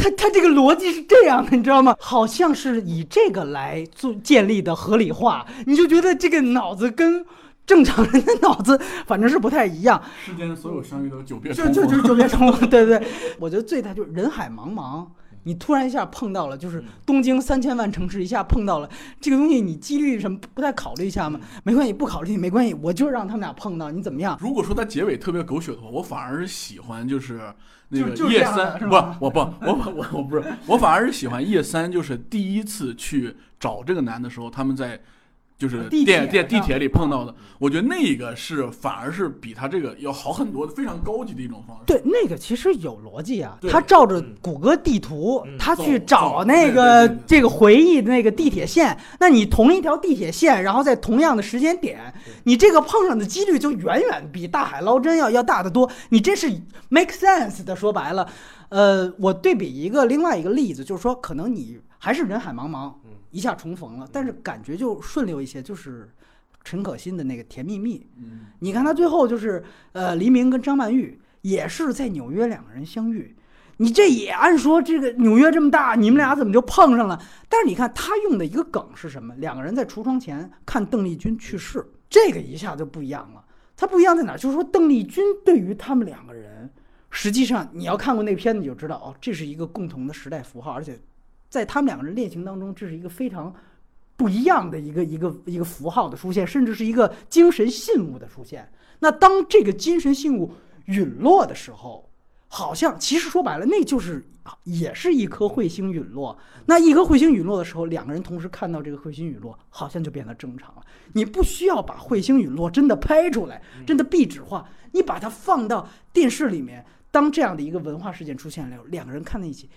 他他这个逻辑是这样的，你知道吗？好像是以这个来做建立的合理化，你就觉得这个脑子跟正常人的脑子反正是不太一样。
世间的所有相遇都久别
重逢就就就久别重逢，对对。我觉得最大就是人海茫茫，你突然一下碰到了，就是东京三千万城市一下碰到了这个东西，你几率什么不太考虑一下吗？没关系，不考虑没关系，我就让他们俩碰到，你怎么样？
如果说他结尾特别狗血的话，我反而是喜欢就是。那个叶三不，我不，我我我不是，我反而是喜欢叶三，就是第一次去找这个男的时候，他们在。就是电电地铁里碰到的，我觉得那个是反而是比他这个要好很多的，非常高级的一种方式。
对，那个其实有逻辑啊，他照着谷歌地图，他去找那个这个回忆的那个地铁线，那你同一条地铁线，然后在同样的时间点，你这个碰上的几率就远远比大海捞针要要大得多。你这是 make sense 的，说白了，呃，我对比一个另外一个例子，就是说可能你还是人海茫茫。一下重逢了，但是感觉就顺溜一些，就是陈可辛的那个《甜蜜蜜》。
嗯，
你看他最后就是呃，黎明跟张曼玉也是在纽约两个人相遇，你这也按说这个纽约这么大，你们俩怎么就碰上了？但是你看他用的一个梗是什么？两个人在橱窗前看邓丽君去世，这个一下就不一样了。他不一样在哪？就是说邓丽君对于他们两个人，实际上你要看过那片子你就知道哦，这是一个共同的时代符号，而且。在他们两个人恋情当中，这是一个非常不一样的一个一个一个符号的出现，甚至是一个精神信物的出现。那当这个精神信物陨落的时候，好像其实说白了，那就是也是一颗彗星陨落。那一颗彗星陨落的时候，两个人同时看到这个彗星陨落，好像就变得正常了。你不需要把彗星陨落真的拍出来，真的壁纸化，你把它放到电视里面，当这样的一个文化事件出现了，两个人看在一起。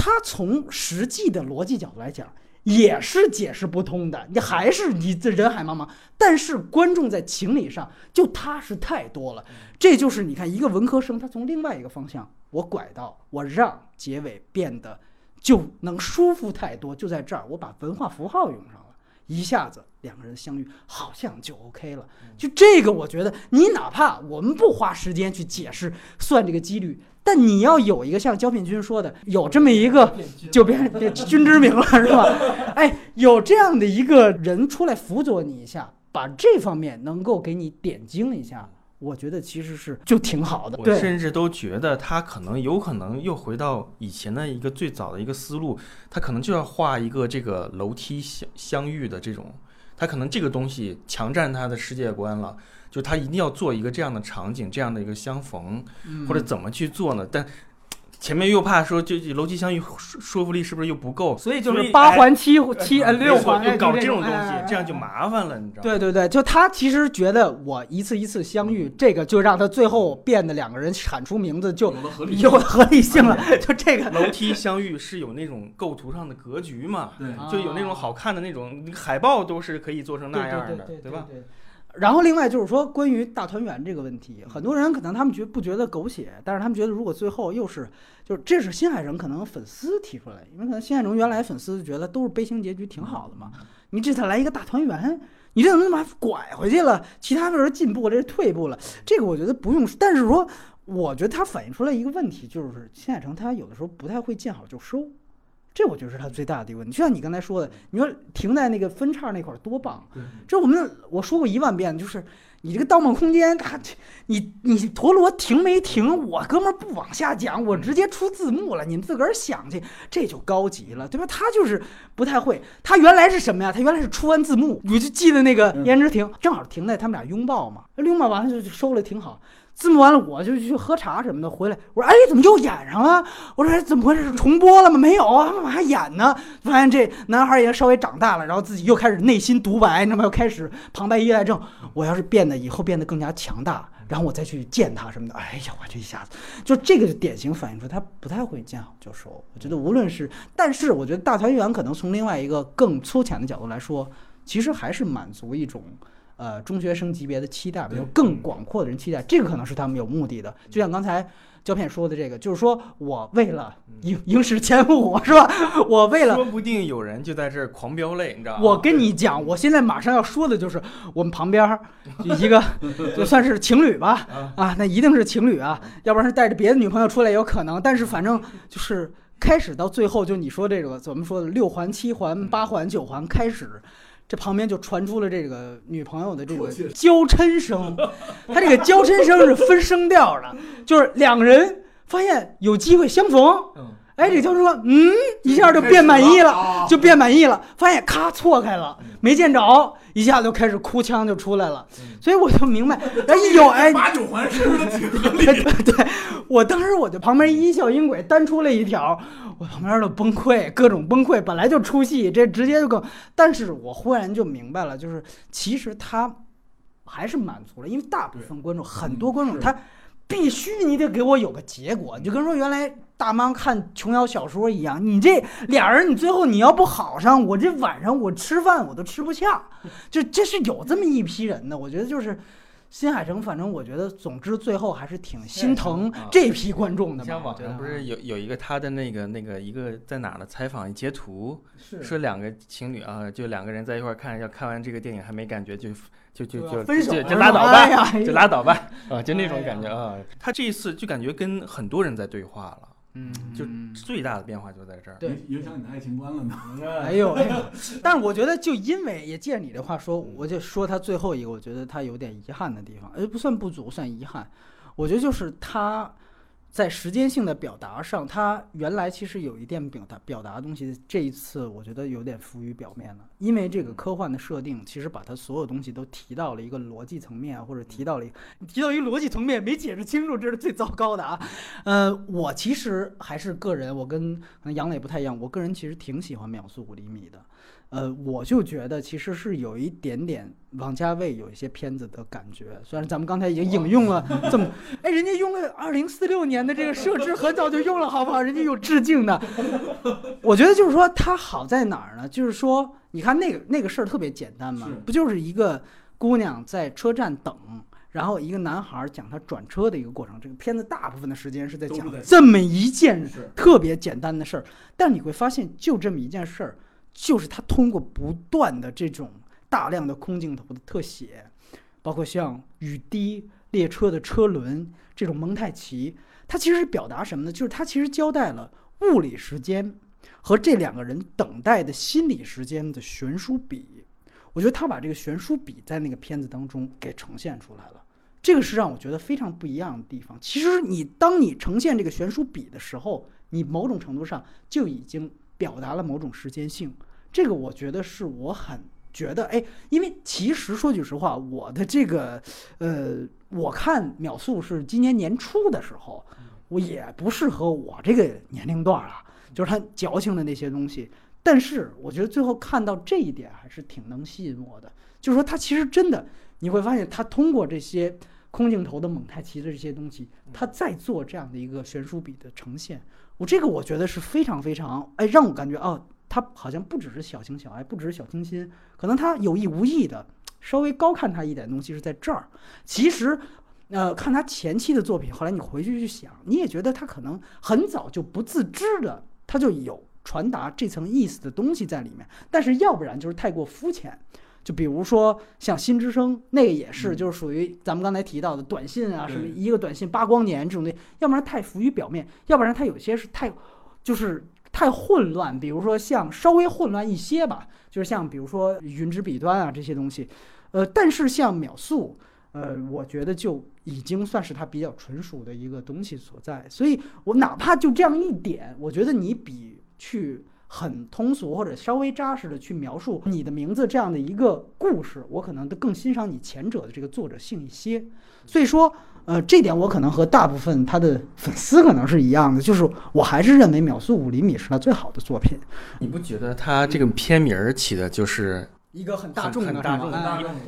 他从实际的逻辑角度来讲，也是解释不通的。你还是你这人海茫茫，但是观众在情理上就踏实太多了。这就是你看一个文科生，他从另外一个方向，我拐到我让结尾变得就能舒服太多。就在这儿，我把文化符号用上了，一下子两个人相遇好像就 OK 了。就这个，我觉得你哪怕我们不花时间去解释算这个几率，但你要有一个像焦片君说的，有这么一个就变变君之名了，是吧？哎，有这样的一个人出来辅佐你一下，把这方面能够给你点睛一下。我觉得其实是就挺好的，
我，甚至都觉得他可能有可能又回到以前的一个最早的一个思路，他可能就要画一个这个楼梯相相遇的这种，他可能这个东西强占他的世界观了，就他一定要做一个这样的场景，这样的一个相逢，
嗯
或者怎么去做呢？但前面又怕说，就就楼梯相遇说说服力是不是又不够？
所以就是八环七七呃六环，
搞这种东
哎
西，这样就麻烦了，你知道吗？
对对对，就他其实觉得我一次一次相遇，这个就让他最后变得两个人喊出名字就
有了合理
有合理性了，就这个。
楼梯相遇是有那种构图上的格局嘛，
对
就有那种好看的那种海报都是可以做成那样的，
对对
吧？？
对然后另外就是说，关于大团圆这个问题，很多人可能他们觉不觉得狗血，但是他们觉得如果最后又是，就是这是新海诚可能粉丝提出来，因为可能新海诚原来粉丝觉得都是悲情结局挺好的嘛，你这次来一个大团圆，你这怎么他妈拐回去了？其他的人进步，这是退步了，这个我觉得不用，但是说，我觉得它反映出来一个问题，就是新海诚他有的时候不太会见好就收。这我觉得是他最大的一个问题，就像你刚才说的，你说停在那个分叉那块儿多棒，这我们我说过一万遍，就是你这个《盗梦空间》，它你你陀螺停没停？我哥们儿不往下讲，我直接出字幕了，你们自个儿想去，这就高级了，对吧？他就是不太会，他原来是什么呀？他原来是出完字幕，我就记得那个颜值停，正好停在他们俩拥抱嘛，拥抱完了就就收了，挺好。字幕完了，我就去喝茶什么的，回来我说：“哎，怎么又演上了？”我说：“哎，怎么回事？重播了吗？没有啊，他们还演呢。”发现这男孩已经稍微长大了，然后自己又开始内心独白，你知道吗？又开始旁白依赖症。我要是变得以后变得更加强大，然后我再去见他什么的，哎呀，我这一下子就这个典型反映出他不太会见好就收。我觉得无论是，但是我觉得大团圆可能从另外一个更粗浅的角度来说，其实还是满足一种。呃，中学生级别的期待，比如更广阔的人期待，这个可能是他们有目的的。就像刚才胶片说的这个，就是说我为了影影史前五是吧？我为了
说不定有人就在这儿狂飙泪，你知道吗？
我跟你讲，我现在马上要说的就是我们旁边儿 一个就算是情侣吧，啊，那一定是情侣啊，要不然是带着别的女朋友出来也有可能。但是反正就是开始到最后，就你说这个怎么说的，六环、七环、八环、九环开始。这旁边就传出了这个女朋友的这个娇嗔声，他这个娇嗔声是分声调的，就是两个人发现有机会相逢，
嗯，
哎，这个娇嗔说，嗯，一下就变满意了，
啊
就变满意了，发现咔错开了，没见着，一下就开始哭腔就出来了，所以我就明白，哎呦，哎，
八九环是不是挺合理？
对对对，我当时我就旁边一笑音轨单出了一条，我旁边都崩溃，各种崩溃，本来就出戏，这直接就更，但是我忽然就明白了，就是其实他还是满足了，因为大部分观众，很多观众
是
他必须你得给我有个结果，你就跟说原来大妈看琼瑶小说一样，你这俩人你最后你要不好上，我这晚上我吃饭我都吃不下，就这是有这么一批人的，我觉得就是。新海诚，反正我觉得，总之最后还是挺心疼这批观众的嘛。
像网上不是有有一个他的那个那个一个在哪儿的采访截图，
是
说两个情侣啊，就两个人在一块儿看，要看完这个电影还没感觉就就就就
分手
就就拉倒吧，就拉倒吧啊，就那种感觉啊。他这一次就感觉跟很多人在对话了，
嗯，
就最大的变化就在这儿。
对
影影响你的爱情观了呢？
哎 呦哎呦！但是我觉得，就因为也借你的话说，我就说他最后一个，我觉得他有点遗憾的地方，呃，不算不足，算遗憾。我觉得就是他在时间性的表达上，它原来其实有一点表达表达的东西，这一次我觉得有点浮于表面了。因为这个科幻的设定，其实把它所有东西都提到了一个逻辑层面，或者提到了一提到一个逻辑层面没解释清楚，这是最糟糕的啊。呃，我其实还是个人，我跟可能杨磊不太一样，我个人其实挺喜欢《秒速五厘米》的。呃，我就觉得其实是有一点点王家卫有一些片子的感觉，虽然咱们刚才已经引用了这么，哎，人家用了二零四六年的这个设置，很早就用了，好不好？人家有致敬的。我觉得就是说它好在哪儿呢？就是说，你看那个那个事儿特别简单嘛，不就是一个姑娘在车站等。然后一个男孩讲他转车的一个过程，这个片子大部分的时间是在讲这么一件
是
特别简单的事儿，但你会发现，就这么一件事儿，就是他通过不断的这种大量的空镜头的特写，包括像雨滴、列车的车轮这种蒙太奇，它其实表达什么呢？就是它其实交代了物理时间和这两个人等待的心理时间的悬殊比。我觉得他把这个悬殊比在那个片子当中给呈现出来了，这个是让我觉得非常不一样的地方。其实你当你呈现这个悬殊比的时候，你某种程度上就已经表达了某种时间性。这个我觉得是我很觉得，哎，因为其实说句实话，我的这个，呃，我看秒速是今年年初的时候，我也不适合我这个年龄段啊，就是他矫情的那些东西。但是我觉得最后看到这一点还是挺能吸引我的，就是说他其实真的，你会发现他通过这些空镜头的蒙太奇的这些东西，他在做这样的一个悬殊比的呈现。我这个我觉得是非常非常，哎，让我感觉哦，他好像不只是小情小爱，不只是小清新，可能他有意无意的稍微高看他一点东西是在这儿。其实，呃，看他前期的作品，后来你回去去想，你也觉得他可能很早就不自知的，他就有传达这层意思的东西在里面。但是要不然就是太过肤浅。就比如说像新之声，那个也是，就是属于咱们刚才提到的短信啊，什么一个短信八光年这种东西，要不然太浮于表面，要不然它有些是太，就是太混乱。比如说像稍微混乱一些吧，就是像比如说云之彼端啊这些东西，呃，但是像秒速，呃，我觉得就已经算是它比较纯属的一个东西所在。所以我哪怕就这样一点，我觉得你比去。很通俗或者稍微扎实的去描述你的名字这样的一个故事，我可能更欣赏你前者的这个作者性一些。所以说，呃，这点我可能和大部分他的粉丝可能是一样的，就是我还是认为《秒速五厘米》是他最好的作品。
你不觉得他这个片名起的就是？
一个很大众的，
大众的。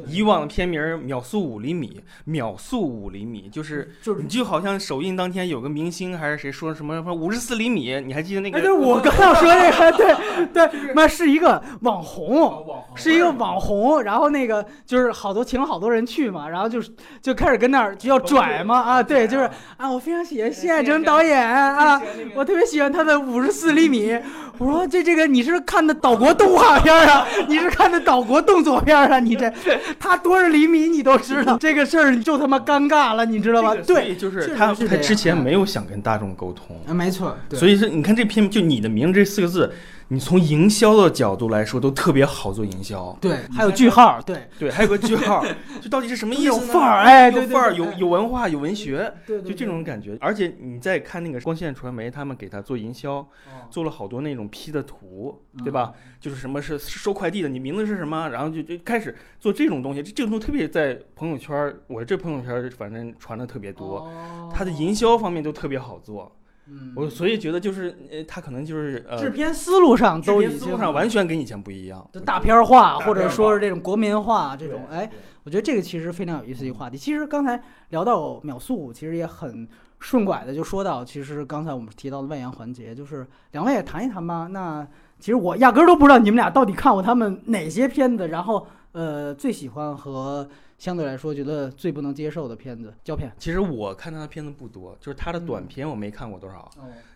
以往的片名《秒速五厘米》，秒速五厘米，就是
就是
你就好像首映当天有个明星还是谁说什么什么五十四厘米，你还记得那个？
哎，对，我刚要说那个，对对，那是一个网红，是一个网红，然后那个就是好多请了好多人去嘛，然后就是就开始跟那儿就要拽嘛啊，对，就是啊，我非常喜欢谢爱成导演啊，我特别喜欢他的五十四厘米。我说这这个你是看的岛国动画片啊？你是看的岛国动作片啊？你这 他多少厘米你都知道，这个事儿就他妈尴尬了，你知道吧？对，
就是他他之前没有想跟大众沟通
啊，没错。
所以说你看这片就你的名这四个字。你从营销的角度来说，都特别好做营销。
对，还有句号，对
对，还有个句号，这到底是什么意思？
有范儿，哎，
有范儿，有有文化，有文学，
对，
就这种感觉。而且你再看那个光线传媒，他们给他做营销，做了好多那种 P 的图，对吧？就是什么是收快递的，你名字是什么？然后就就开始做这种东西。这这种东西特别在朋友圈，我这朋友圈反正传的特别多，他的营销方面都特别好做。
嗯，
我所以觉得就是呃，他可能就是呃，
制片思路上都
思路上完全跟以前不一样，
就大片化或者说是这种国民化这种，哎，我觉得这个其实非常有意思一个话题。其实刚才聊到秒速，其实也很顺拐的就说到，其实刚才我们提到的外延环节，就是两位也谈一谈吧。那其实我压根儿都不知道你们俩到底看过他们哪些片子，然后呃最喜欢和。相对来说，觉得最不能接受的片子胶片。
其实我看他的片子不多，就是他的短片我没看过多少，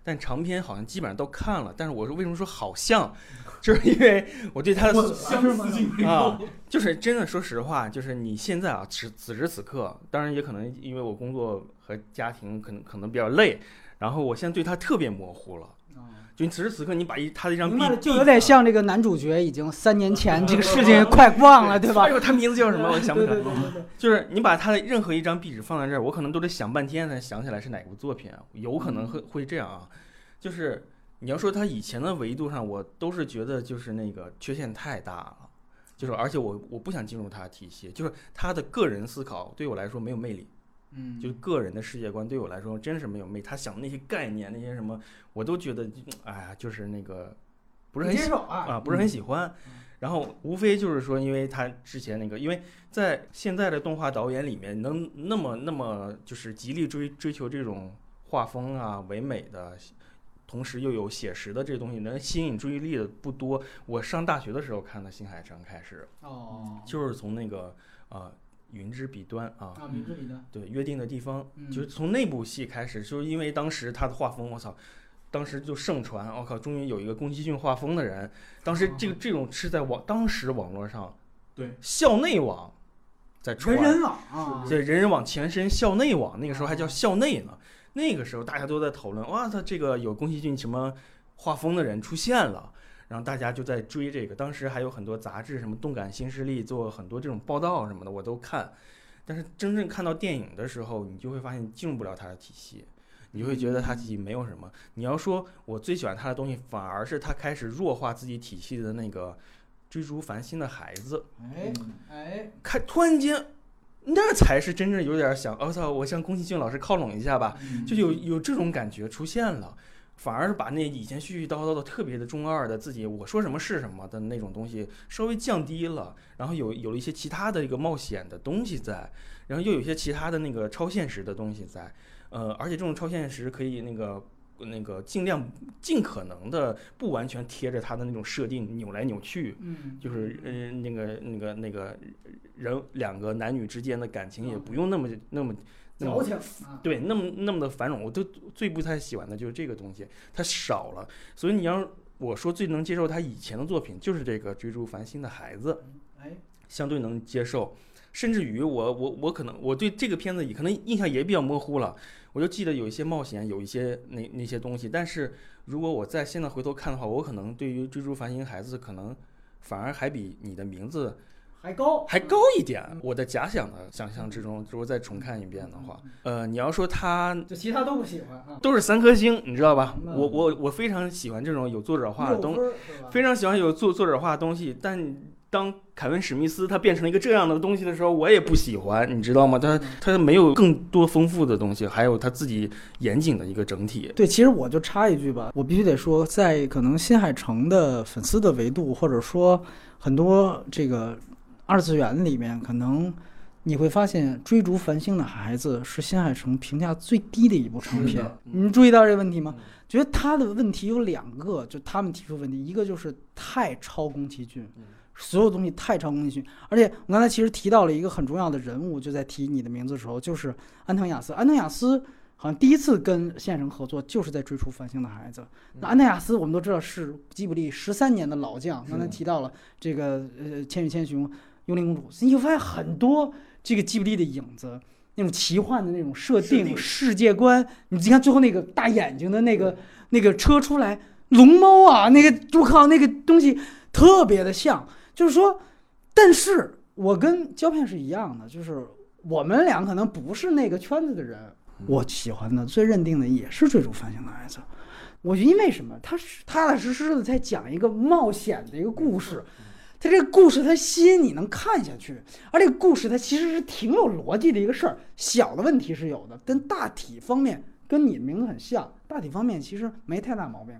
但长片好像基本上都看了。但是我说为什么说好像，就是因为我对他的
相似性
啊，就是真的说实话，就是你现在啊，此此时此刻，当然也可能因为我工作和家庭可能可能比较累，然后我现在对他特别模糊了。就你此时此刻，你把一他的一张壁，
就有点像这个男主角已经三年前这个事情快忘了，对吧？
哎呦，他名字叫什么？我想不起来。就是你把他的任何一张壁纸放在这儿，我可能都得想半天才想起来是哪部作品。有可能会会这样啊，就是你要说他以前的维度上，我都是觉得就是那个缺陷太大了，就是而且我我不想进入他的体系，就是他的个人思考对我来说没有魅力。
嗯，
就是个人的世界观对我来说真是没有魅。他想的那些概念，那些什么，我都觉得，哎呀，就是那个不是很喜啊，不是很喜欢。然后无非就是说，因为他之前那个，因为在现在的动画导演里面，能那么那么就是极力追追求这种画风啊唯美的，同时又有写实的这东西，能吸引注意力的不多。我上大学的时候看的新海诚开始，
哦，
就是从那个呃。云之彼端啊，
啊，云之彼端，
对，约定的地方，就是从那部戏开始，就是因为当时他的画风，我操，当时就盛传，我靠，终于有一个宫崎骏画风的人，当时这个这种是在网当时网络上
对，
校内网在传
人人网啊，
对人人网前身校内网，那个时候还叫校内呢。那个时候大家都在讨论，哇，他这个有宫崎骏什么画风的人出现了，然后大家就在追这个。当时还有很多杂志，什么动感新势力做很多这种报道什么的，我都看。但是真正看到电影的时候，你就会发现进入不了他的体系，你就会觉得他自己没有什么。你要说我最喜欢他的东西，反而是他开始弱化自己体系的那个追逐繁星的孩子。
哎哎，
看突然间，那才是真正有点想，我、操，我向宫崎骏老师靠拢一下吧，就有有这种感觉出现了。反而是把那以前絮絮叨叨的特别的中二的自己我说什么是什么的那种东西稍微降低了，然后有有了一些其他的一个冒险的东西在，然后又有一些其他的那个超现实的东西在，呃，而且这种超现实可以那个那个尽量尽可能的不完全贴着它的那种设定扭来扭去，
嗯，
就是嗯、呃、那个那个那个人两个男女之间的感情也不用那么那么。那么
矫情啊，
对，那么那么的繁荣，我都最不太喜欢的就是这个东西，它少了。所以你要我说最能接受他以前的作品，就是这个《追逐繁星的孩子》，
哎，
相对能接受。甚至于我我我可能我对这个片子也可能印象也比较模糊了，我就记得有一些冒险，有一些那那些东西。但是如果我在现在回头看的话，我可能对于《追逐繁星孩子》可能反而还比你的名字。
还高，
还高一点。我的假想的想象之中，如果再重看一遍的话，呃，你要说他，
就其他都不喜欢啊，
都是三颗星，你知道吧？
嗯
我我我非常喜欢这种有作者画的东，
六分儿是吧
非常喜欢有作作者画的东西。但当凯文史密斯他变成了一个这样的东西的时候，我也不喜欢，你知道吗？他他没有更多丰富的东西，还有他自己严谨的一个整体。
对，其实我就插一句吧，我必须得说，在可能新海诚的粉丝的维度，或者说很多这个二次元里面，可能你会发现《追逐繁星的孩子》是新海诚评价最低的一部长片。你注意到这个问题吗？觉得他的问题有两个，就他们提出问题，一个就是太超宫崎骏，所有东西太超宫崎骏，而且我刚才其实提到了一个很重要的人物，就在提你的名字的时候，就是安藤雅思。安藤雅思好像第一次跟新海诚合作，就是在《追逐繁星的孩子》。那安藤雅思我们都知道是吉卜力十三年的老将，刚才提到了这个呃《千与千寻》《幽灵公主》，你会发现很多这个吉卜力的影子。那种奇幻的那种设定、世界观，你看最后那个大眼睛的那个那个车出来，龙猫啊，那个我靠，那个东西特别的像。就是说，但是我跟胶片是一样的，就是我们俩可能不是那个圈子的人，我喜欢的最认定的也是《追逐繁星的孩子》。我觉得因为什么？他是踏踏实实的在讲一个冒险的一个故事，他这个故事它吸引你能看下去，而这个故事它其实是挺有逻辑的一个事儿。小的问题是有的，但大体方面跟你的名字很像，大体方面其实没太大毛病。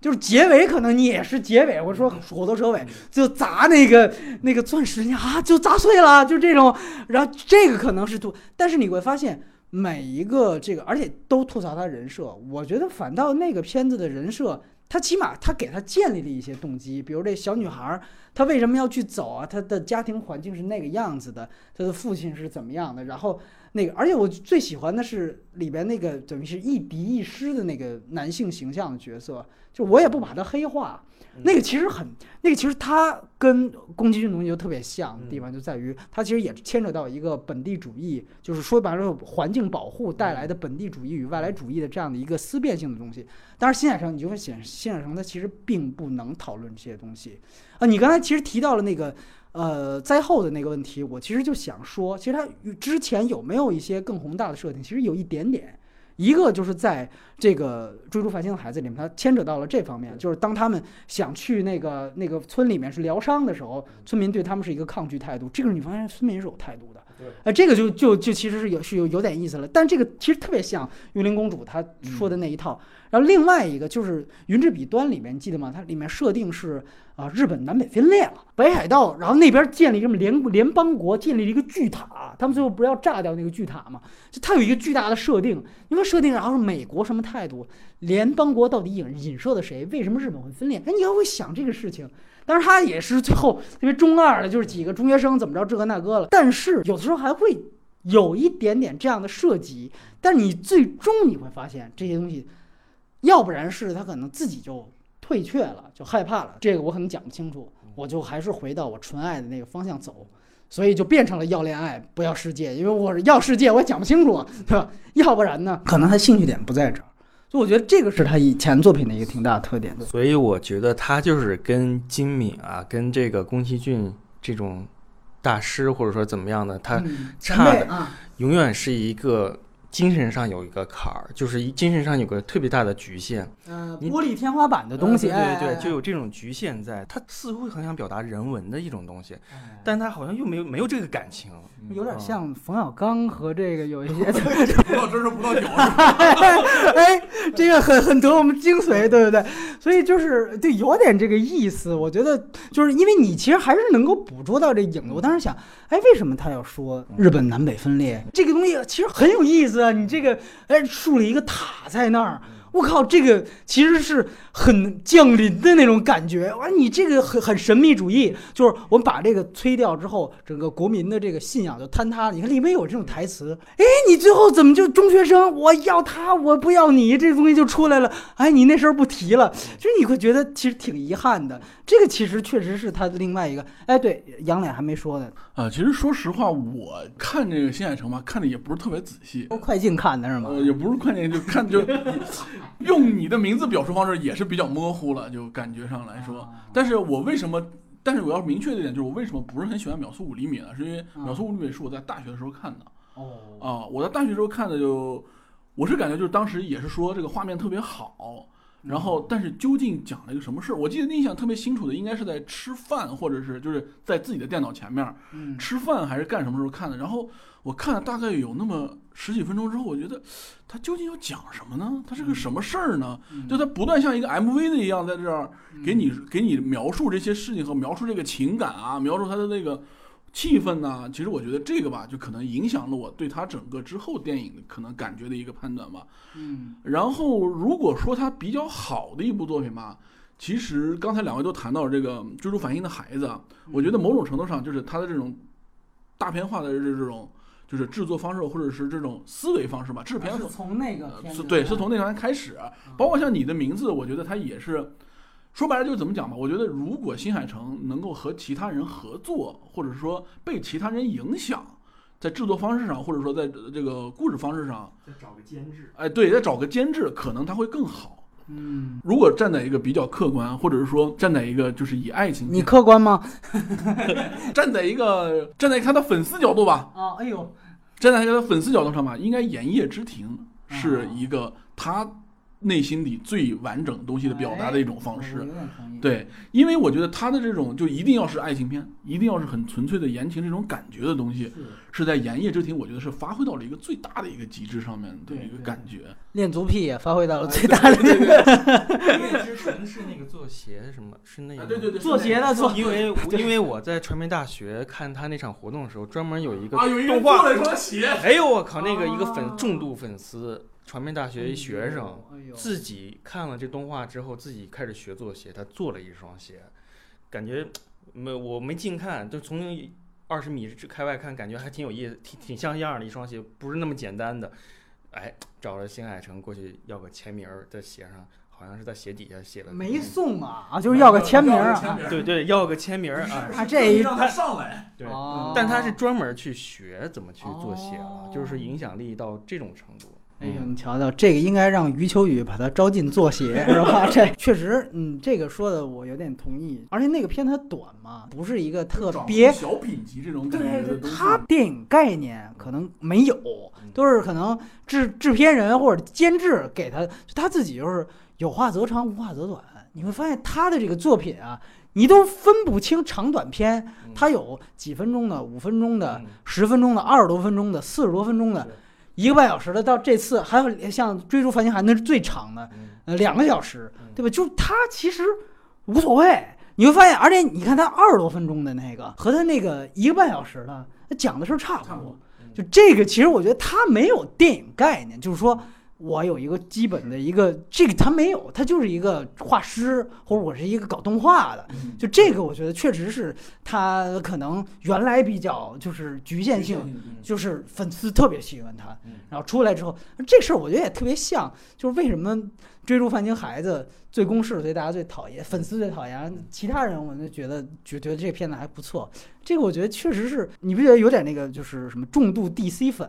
就是结尾可能你也是结尾，我说虎头蛇尾就砸那个那个钻石你啊，就砸碎了，就这种。然后这个可能是吐，但是你会发现每一个这个，而且都吐槽他人设。我觉得反倒那个片子的人设，他起码他给他建立了一些动机，比如这小女孩儿，她为什么要去走啊？她的家庭环境是那个样子的，她的父亲是怎么样的？然后那个，而且我最喜欢的是里边那个等于是一敌一师的那个男性形象的角色。就我也不把他黑化，那个其实很，那个其实他跟宫崎骏东西就特别像的地方就在于，他其实也牵扯到一个本地主义，就是说白了环境保护带来的本地主义与外来主义的这样的一个思辨性的东西。当然，新海诚你就会显示，新海诚他其实并不能讨论这些东西啊。你刚才其实提到了那个呃灾后的那个问题，我其实就想说，其实他之前有没有一些更宏大的设定？其实有一点点。一个就是在这个追逐繁星的孩子里面，他牵扯到了这方面，就是当他们想去那个那个村里面是疗伤的时候，村民对他们是一个抗拒态度。这个你发现村民是有态度的，呃，这个就就就其实是有是有有点意思了。但这个其实特别像幽灵公主她说的那一套。然后另外一个就是《云之彼端》里面，你记得吗？它里面设定是啊，日本南北分裂了，北海道，然后那边建立什么联联邦国，建立了一个巨塔，他们最后不是要炸掉那个巨塔嘛？就它有一个巨大的设定，因为设定，然后是美国什么态度？联邦国到底影影射的谁？为什么日本会分裂？哎，你要会想这个事情。当然，他也是最后特别中二的，就是几个中学生怎么着这个那个了。但是有的时候还会有一点点这样的涉及，但你最终你会发现这些东西。要不然是他可能自己就退却了，就害怕了。这个我可能讲不清楚，我就还是回到我纯爱的那个方向走，所以就变成了要恋爱不要世界，因为我要世界，我也讲不清楚，对吧？要不然呢，可能他兴趣点不在这儿。就我觉得这个是他以前作品的一个挺大的特点的。
所以我觉得他就是跟金敏啊，跟这个宫崎骏这种大师或者说怎么样的，他
嗯
差的永远是一个精神上有一个坎儿，就是一精神上有个特别大的局限。
呃，玻璃天花板的东西，
呃对对对，
哎哎
就有这种局限在。他似乎很想表达人文的一种东西，
哎
但他好像又没有没有这个感情。
有点像冯小刚和这个有一些，
不到真是不到脚，
哎，这个很很得我们精髓，对不对？所以就是对，有点这个意思。我觉得就是因为你其实还是能够捕捉到这影子。我当时想，哎，为什么他要说日本南北分裂这个东西？其实很有意思啊！你这个哎竖了一个塔在那儿。我靠，这个其实是很降临的那种感觉。哇，你这个很很神秘主义，就是我们把这个催掉之后，整个国民的这个信仰就坍塌了。你看里面有这种台词，哎，你最后怎么就中学生我要他，我不要你，这东西就出来了。哎，你那时候不提了，就是你会觉得其实挺遗憾的。这个其实确实是他的另外一个。哎，对，杨磊还没说呢，
啊，其实说实话，我看这个《新海诚吧，看的也不是特别仔细，
都快进看的是吗？
呃，也不是快进就看就 用你的名字表述方式也是比较模糊了，就感觉上来说。但是我为什么？但是我要明确一点，就是我为什么不是很喜欢秒速五厘米呢？是因为秒速五厘米是我在大学的时候看的
哦，
啊，我在大学时候看的就，我是感觉就是当时也是说这个画面特别好，然后但是究竟讲了一个什么事儿？我记得印象特别清楚的，应该是在吃饭，或者是就是在自己的电脑前面，
嗯，
吃饭还是干什么时候看的？然后我看了大概有那么十几分钟之后，我觉得他究竟要讲什么呢？他是个什么事儿呢？就他不断像一个 MV 的一样在这儿给你给你描述这些事情和描述这个情感啊，描述他的那个气氛呐、其实我觉得这个吧，就可能影响了我对他整个之后电影的可能感觉的一个判断吧。
嗯
然后如果说他比较好的一部作品吧，其实刚才两位都谈到了这个《追逐反应的孩子》，啊，我觉得某种程度上就是他的这种大片化的这这种就是制作方式或者是这种思维方式吧，制片
是从那个
对是从那条开始，包括像你的名字，我觉得它也是。说白了就是怎么讲吧？我觉得如果新海诚能够和其他人合作，或者说被其他人影响，在制作方式上，或者说在这个故事方式上，
再找个监制，
哎，对，再找个监制，可能他会更好。
嗯，
如果站在一个比较客观，或者是说站在一个就是以爱情，
你客观吗？
站在一个站在他的粉丝角度吧，
啊，哎呦，
站在他的粉丝角度上吧，应该《炎夜之庭》是
啊
一个他内心里最完整东西的表达的一种方式。对，因为我觉得他的这种就一定要是爱情片，一定要是很纯粹的言情这种感觉的东西，
是
是在《炎夜之庭》我觉得是发挥到了一个最大的一个极致上面的一个感觉。
恋足癖也发挥到了
啊
最大的
对对对
因为之神是那个做鞋什么，是那个
啊对对对，
做鞋的做
因为因为我在传媒大学看他那场活动的时候，专门有一个
啊，有一个
动画
做了一双鞋，
哎呦我靠，那个一个粉
啊
重度粉丝，传媒大学一学生，自己看了这动画之后，自己开始学做鞋，他做了一双鞋，感觉没我没近看，就从二十米开外看，感觉还挺有意思，挺挺像样的一双鞋，不是那么简单的。哎，找了新海诚过去要个签名儿在鞋上，好像是在鞋底下写了
没送啊，啊，就是要个签名啊。
对对，要个签名儿啊。
啊，这一
让他上来。
对，
哦
但他是专门去学怎么去做鞋了，
哦
就是说影响力到这种程度。
哎呦，你瞧瞧，这个应该让余秋雨把他招进作协，是吧？这确实，嗯，这个说的我有点同意。而且那个片它短嘛，不是一个特别，
小品级这种感
对对，
觉的，
他电影概念可能没有，都是可能制制片人或者监制给他，就他自己就是有话则长，无话则短。你会发现他的这个作品啊，你都分不清长短片，
嗯
他有几分钟的、五分钟的、
嗯
十分钟的、二十多分钟的、四十多分钟的
对，
一个半小时的，到这次还有像《追逐繁星海》那是最长的，两个小时
嗯，
对吧？就是他其实无所谓，你会发现，而且你看他二十多分钟的那个和他那个一个半小时的，他讲的事儿差不多
差不多。
就这个，其实我觉得他没有电影概念，就是说我有一个基本的一个这个他没有，他就是一个画师，或者我是一个搞动画的。
嗯
就这个，我觉得确实是他可能原来比较就是局限性，就是粉丝特别喜欢他，
嗯
然后出来之后，这事儿我觉得也特别像，就是为什么追逐繁星孩子最公式，所以大家最讨厌，粉丝最讨厌，其他人我就觉得觉觉得这个片子还不错。这个我觉得确实是，你不觉得有点那个就是什么重度 DC 粉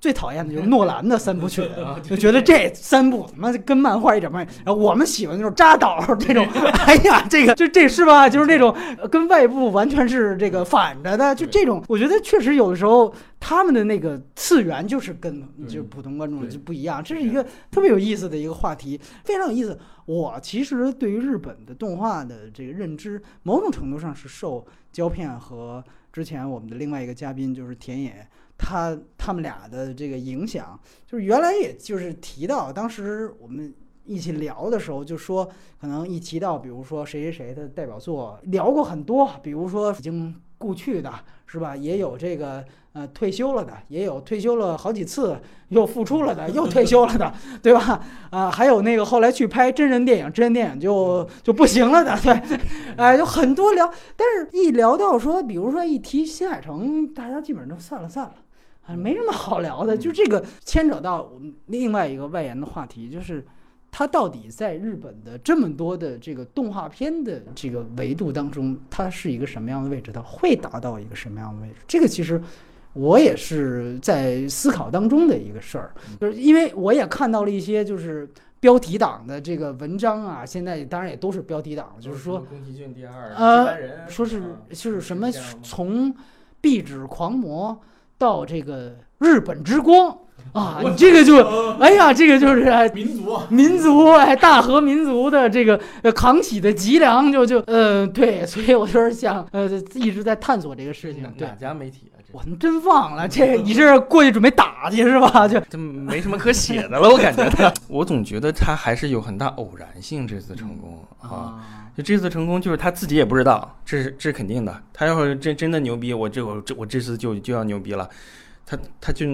最讨厌的就是诺兰的三部曲，就觉得这三部他妈跟漫画一点关系。然后我们喜欢那种扎导这种，哎呀，这个就这是吧？就是那种呃跟外部完全是这个反着的，就这种，我觉得确实有的时候他们的那个次元就是跟就普通观众就不一样，这是一个特别有意思的一个话题，非常有意思。我其实对于日本的动画的这个认知，某种程度上是受胶片和之前我们的另外一个嘉宾就是田野。他他们俩的这个影响，就是原来也就是提到，当时我们一起聊的时候，就说可能一提到，比如说谁谁谁的代表作，聊过很多，比如说已经故去的，是吧？也有这个呃退休了的，也有退休了好几次又复出了的，又退休了的，对吧？啊，还有那个后来去拍真人电影，真人电影就就不行了的，对，哎，有很多聊，但是一聊到说，比如说一提新海诚，大家基本上都散了散了。啊，没什么好聊的，就这个牵扯到我们另外一个外延的话题，就是它到底在日本的这么多的这个动画片的这个维度当中，它是一个什么样的位置？它会达到一个什么样的位置？这个其实我也是在思考当中的一个事儿，就是因为我也看到了一些就是标题党的这个文章啊，现在当然也都是标题党，就是说
宫崎骏第二，
呃，说是就是什么从壁纸狂魔。到这个日本之光啊，你这个就，哎呀，这个就是
民族
民族哎，大和民族的这个扛起的脊梁，就就呃对，所以我就是想呃一直在探索这个事情。哪
家媒体啊？
我真忘了，这你是过去准备打去是吧？就
这没什么可写的了，我感觉。我总觉得他还是有很大偶然性，这次成功啊。就这次成功，就是他自己也不知道，这是这是肯定的。他要是真真的牛逼，我这我这我这次就就要牛逼了，他他就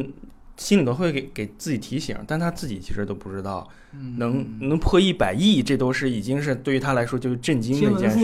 心里头会给给自己提醒，但他自己其实都不知道，能能破一百亿，这都是已经是对于他来说就是震惊的一件事。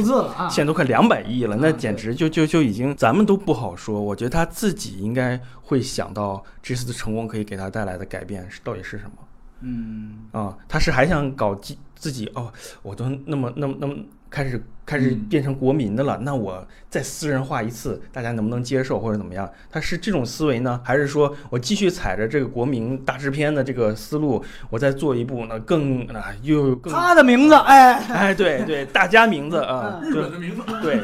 现在都快两百亿了，那简直就就就已经咱们都不好说。我觉得他自己应该会想到这次的成功可以给他带来的改变是到底是什么。
嗯
啊，他是还想搞自自己哦，我都那么那么那么。开始开始变成国民的了，那我再私人化一次，大家能不能接受或者怎么样？他是这种思维呢，还是说我继续踩着这个国民大制片的这个思路，我再做一部呢？更啊又更
他的名字，哎
哎对对，大家名字
啊，日本的名字，
对，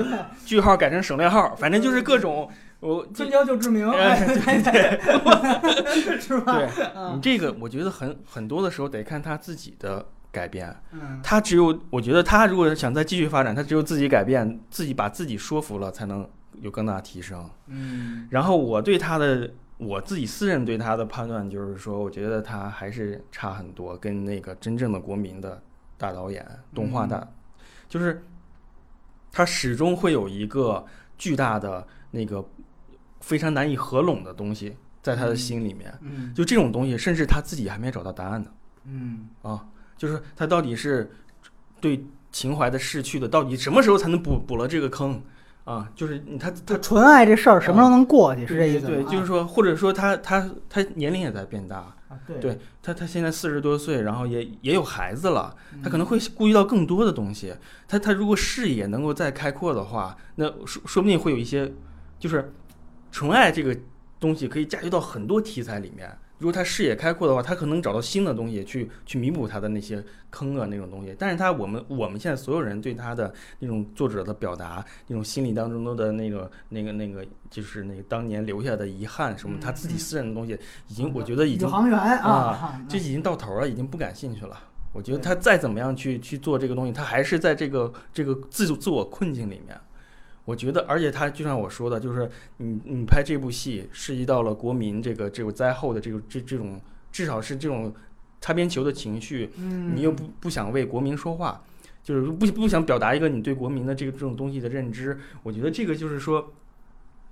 句号改成省略号，反正就是各种我
尊骄就知名，
对
对，是吧？
对你这个，我觉得很很多的时候得看他自己的。改变，
嗯，
他只有我觉得他如果想再继续发展，他只有自己改变，自己把自己说服了，才能有更大提升。
嗯，
然后我对他的我自己私人对他的判断就是说，我觉得他还是差很多，跟那个真正的国民的大导演、动画大，就是他始终会有一个巨大的那个非常难以合拢的东西在他的心里面。
嗯，
就这种东西，甚至他自己还没找到答案呢。
嗯，
啊。就是他到底是对情怀的逝去的，到底什么时候才能补补了这个坑啊？就是他他
纯爱这事儿什么时候能过去？是这意思
对，就是说，或者说他他他年龄也在变大
啊。对，
对他他现在四十多岁，然后也也有孩子了，他可能会顾及到更多的东西。他他如果视野能够再开阔的话，那说说不定会有一些，就是纯爱这个东西可以驾驭到很多题材里面。如果他视野开阔的话，他可能找到新的东西去去弥补他的那些坑啊那种东西。但是他我们我们现在所有人对他的那种作者的表达，那种心理当中的那个那个那个，就是那个当年留下的遗憾什么，他自己私人的东西，已经我觉得已经
航员
啊，就已经到头了，已经不感兴趣了。我觉得他再怎么样去去做这个东西，他还是在这个这个自自我困境里面。我觉得，而且他就像我说的，就是你你拍这部戏涉及到了国民这个这个灾后的这个这这种至少是这种擦边球的情绪，你又不不想为国民说话，就是不不想表达一个你对国民的这个这种东西的认知。我觉得这个就是说，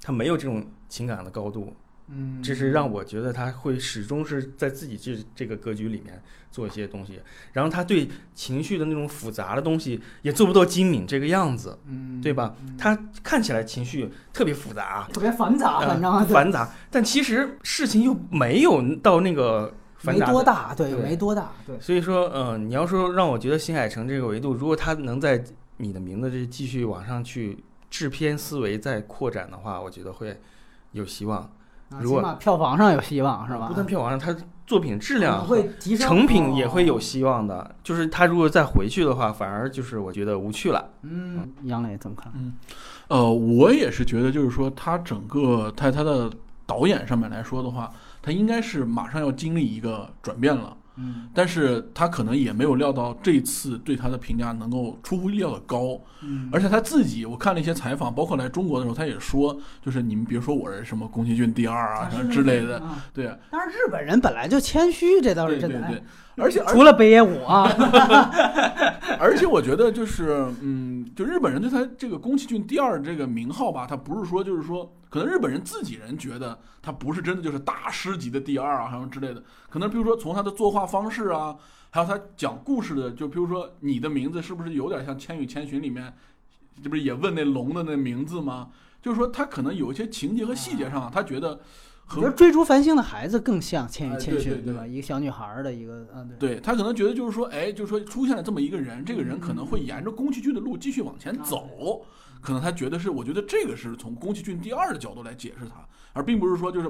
他没有这种情感的高度。
嗯，
这是让我觉得他会始终是在自己这这个格局里面做一些东西，然后他对情绪的那种复杂的东西也做不到精敏这个样子，
嗯，
对吧？他看起来情绪特别复杂，
特别繁杂，反正
繁杂，但其实事情又没有到那个
没
繁杂的。
多大，对，
对
没多大，对，
所以说，呃，你要说让我觉得新海诚这个维度，如果他能在你的名字这继续往上去制片思维再扩展的话，我觉得会有希望。
啊
如果
起码票房上有希望是吧？
不但票房上，他作品质量
会提升，
成品也会有
哦。
希望的。就是他如果再回去的话，反而就是我觉得无趣了。
嗯，杨磊怎么看？
嗯呃，我也是觉得，就是说他整个在他的导演上面来说的话，他应该是马上要经历一个转变了。
嗯。
但是他可能也没有料到这次对他的评价能够出乎意料的高，
嗯。
而且他自己，我看了一些采访，包括来中国的时候，他也说，就是你们别说我是什么宫崎骏第二啊什么之类的，
啊。
对。
但是，日本人本来就谦虚，这倒是真的。
对对对，而且
除了北野武啊，
而且我觉得就是，嗯，就日本人对他这个宫崎骏第二这个名号吧，他不是说就是说，可能日本人自己人觉得他不是真的就是大师级的第二啊，什么之类的。可能比如说从他的作画方式啊，还有他讲故事的，就比如说你的名字是不是有点像《千与千寻》里面，这不是也问那龙的那名字吗？就是说他可能有一些情节和细节上，他觉得和
我觉得追逐繁星的孩子更像《千与
哎
千寻
对对》
吧？一个小女孩儿的一个，嗯，对。
对他可能觉得就是说，哎，就是说出现了这么一个人，这个人可能会沿着宫崎骏的路继续往前走，可能他觉得是，我觉得这个是从宫崎骏第二的角度来解释他，而并不是说就是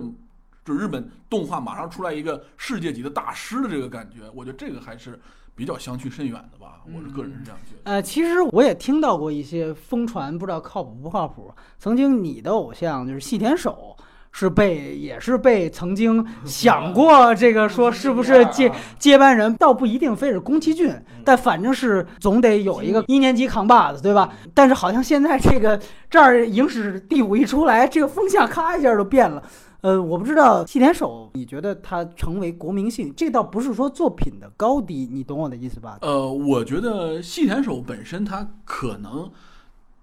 就日本动画马上出来一个世界级的大师的这个感觉，我觉得这个还是比较相去甚远的吧，我是个人是这样觉得。
呃，其实我也听到过一些疯传，不知道靠谱不靠谱。曾经你的偶像就是细田守，是被也是被曾经 想过这个说是不是接接班人，倒不一定非是宫崎骏，但反正是总得有一个一年级扛把子，对吧？但是好像现在这个这儿影史第五一出来，这个风向咔一下就变了。呃，我不知道细田守，你觉得他成为国民性，这倒不是说作品的高低，你懂我的意思吧？
呃，我觉得细田守本身他可能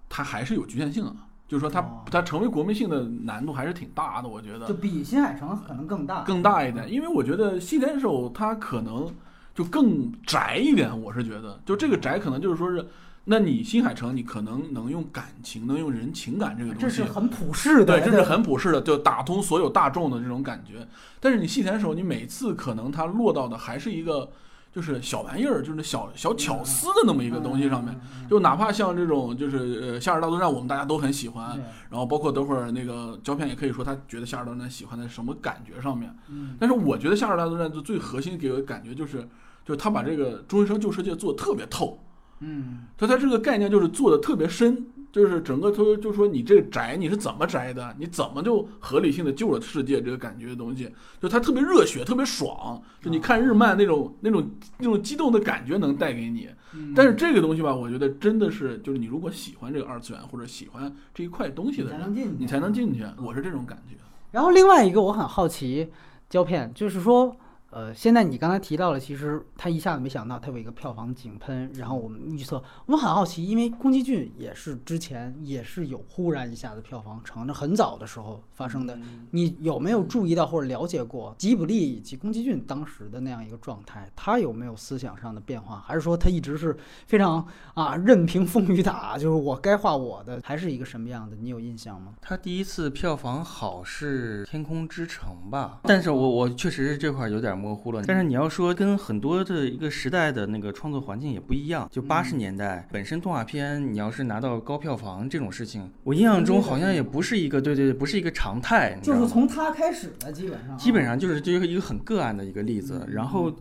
他还是有局限性的，就是说他
哦。
他成为国民性的难度还是挺大的，我觉得。
就比新海诚可能更大，
更大一点，因为我觉得细田守他可能就更宅一点，我是觉得，就这个宅可能就是说是，那你新海诚你可能能用感情，能用人情感这个东西
这是，很普世的，
对，这是很普世的，就打通所有大众的这种感觉。但是你细田守，你每次可能他落到的还是一个就是小玩意儿，就是小小巧思的那么一个东西上面。
嗯，
就哪怕像这种就是呃《夏日大作战》，我们大家都很喜欢，然后包括等会儿那个胶片也可以说他觉得《夏日大作战》喜欢在什么感觉上面。
嗯
但是我觉得《夏日大作战》就最核心给我的感觉就是，就是他把这个中学生旧世界做的特别透，
嗯
就他这个概念就是做的特别深，就是整个都就说你这个宅你是怎么宅的，你怎么就合理性的救了世界这个感觉的东西，就他特别热血，特别爽，就你看日漫那种那种那种激动的感觉能带给你。
嗯
但是这个东西吧，我觉得真的是就是你如果喜欢这个二次元或者喜欢这一块东西的人，你才能进去，我是这种感觉。
然后另外一个我很好奇，胶片就是说，呃，现在你刚才提到了，其实他一下子没想到他有一个票房井喷，然后我们预测，我们很好奇，因为宫崎骏也是之前也是有忽然一下子票房成，那很早的时候发生的，你有没有注意到或者了解过吉卜力以及宫崎骏当时的那样一个状态？他有没有思想上的变化，还是说他一直是非常啊任凭风雨打，就是我该画我的，还是一个什么样的？你有印象吗？
他第一次票房好是《天空之城》吧，但是我我确实是这块儿有点模糊了。但是你要说跟很多的一个时代的那个创作环境也不一样，就八十年代本身动画片，你要是拿到高票房这种事情，我印象中好像也不是一个对对对，不是一个常态？
就是从他开始的，基本上啊
基本上就是就是一个很个案的一个例子。然后，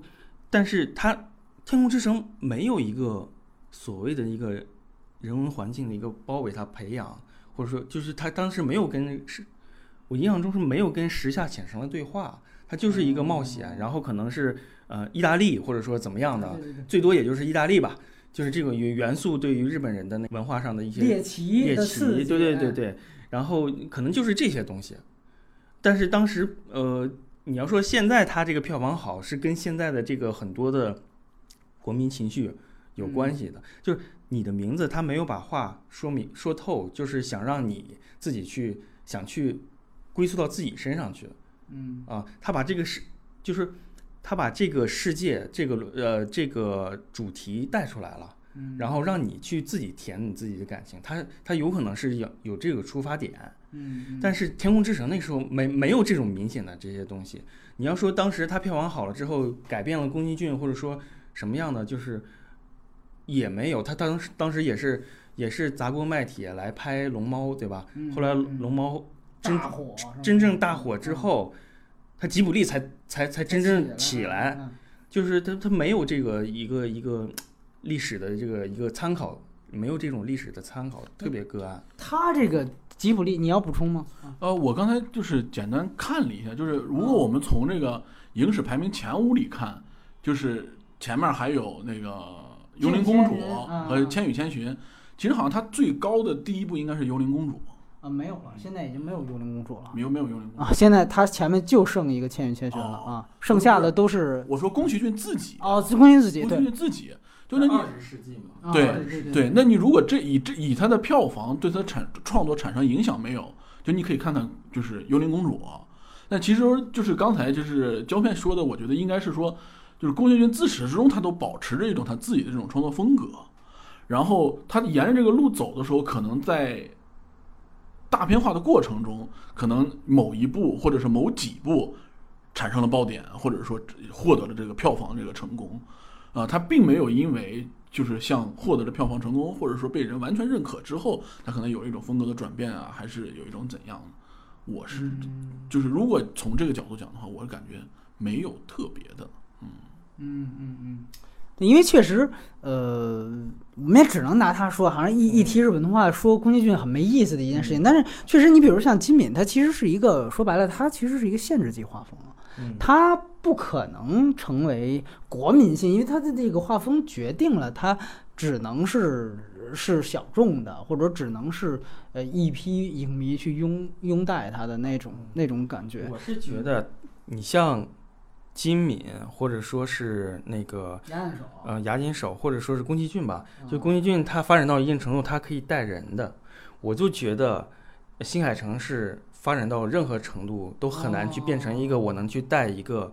但是它《天空之城》没有一个所谓的一个人文环境的一个包围它培养，或者说就是它当时没有跟是，我印象中是没有跟时下浅生的对话，它就是一个冒险，然后可能是呃意大利或者说怎么样的，最多也就是意大利吧。就是这个元元素对于日本人的那文化上的一些
猎奇
猎奇，对对对
哎，
对，然后可能就是这些东西。但是当时，呃，你要说现在它这个票房好，是跟现在的这个很多的国民情绪有关系的。就是你的名字，他没有把话说明说透，就是想让你自己去想去归宿到自己身上去
嗯
啊。他把这个世，就是他把这个世界这个呃这个主题带出来了。
嗯
然后让你去自己填你自己的感情，他他有可能是有有这个出发点，
嗯，嗯
但是《天空之城》那时候没没有这种明显的这些东西。你要说当时它票房好了之后改变了宫崎骏，或者说什么样的，就是也没有。他当时当时也是也是砸锅卖铁来拍《龙猫》，对吧？
嗯
后来《
嗯
龙猫》真真正大火之后，他吉卜力才才才真正起来，
嗯
就是他他没有这个一个一个历史的这个一个参考，没有这种历史的参考，特别个案。
他这个吉卜力，你要补充吗？
呃，我刚才就是简单看了一下，就是如果我们从这个影史排名前五里看，就是前面还有那个《幽灵公主
千与千寻》啊
和《千与千寻》，其实好像它最高的第一部应该是《幽灵公主
啊，没有了，现在已经没有幽灵公主了》，
没有没有《幽灵公主》
啊，现在他前面就剩一个千与千寻了
哦
啊，剩下的都是
我说宫崎骏自己，
哦，自宫崎骏自己
宫崎，骏自己，就那你
十世纪嘛，
啊
对
对对
对，那你如果这以这以他的票房对他产创作产生影响没有？就你可以看看，就是《幽灵公主》。那其实就是刚才就是胶片说的，我觉得应该是说，就是宫崎骏自始至终他都保持着一种他自己的这种创作风格，然后他沿着这个路走的时候，可能在大片化的过程中，可能某一部或者是某几部产生了爆点，或者说获得了这个票房这个成功。啊，它并没有因为就是像获得了票房成功，或者说被人完全认可之后，它可能有一种风格的转变啊，还是有一种怎样的？我是就是如果从这个角度讲的话，我是感觉没有特别的。
嗯嗯嗯，对因为确实，呃，我们也只能拿他说，好像一一提日本动画，说宫崎骏很没意思的一件事情。但是确实，你比如像金敏，他其实是一个说白了，他其实是一个限制级画风他不可能成为国民性，因为他的这个画风决定了他只能是是小众的，或者只能是呃一批影迷去拥拥戴他的那种那种感觉。
我是觉得你像金敏，或者说是那个呃牙金手，或者说是宫崎骏吧，就
嗯
宫崎骏他发展到一定程度，他可以带人的，我就觉得新海诚是发展到任何程度都很难去变成一个我能去带一个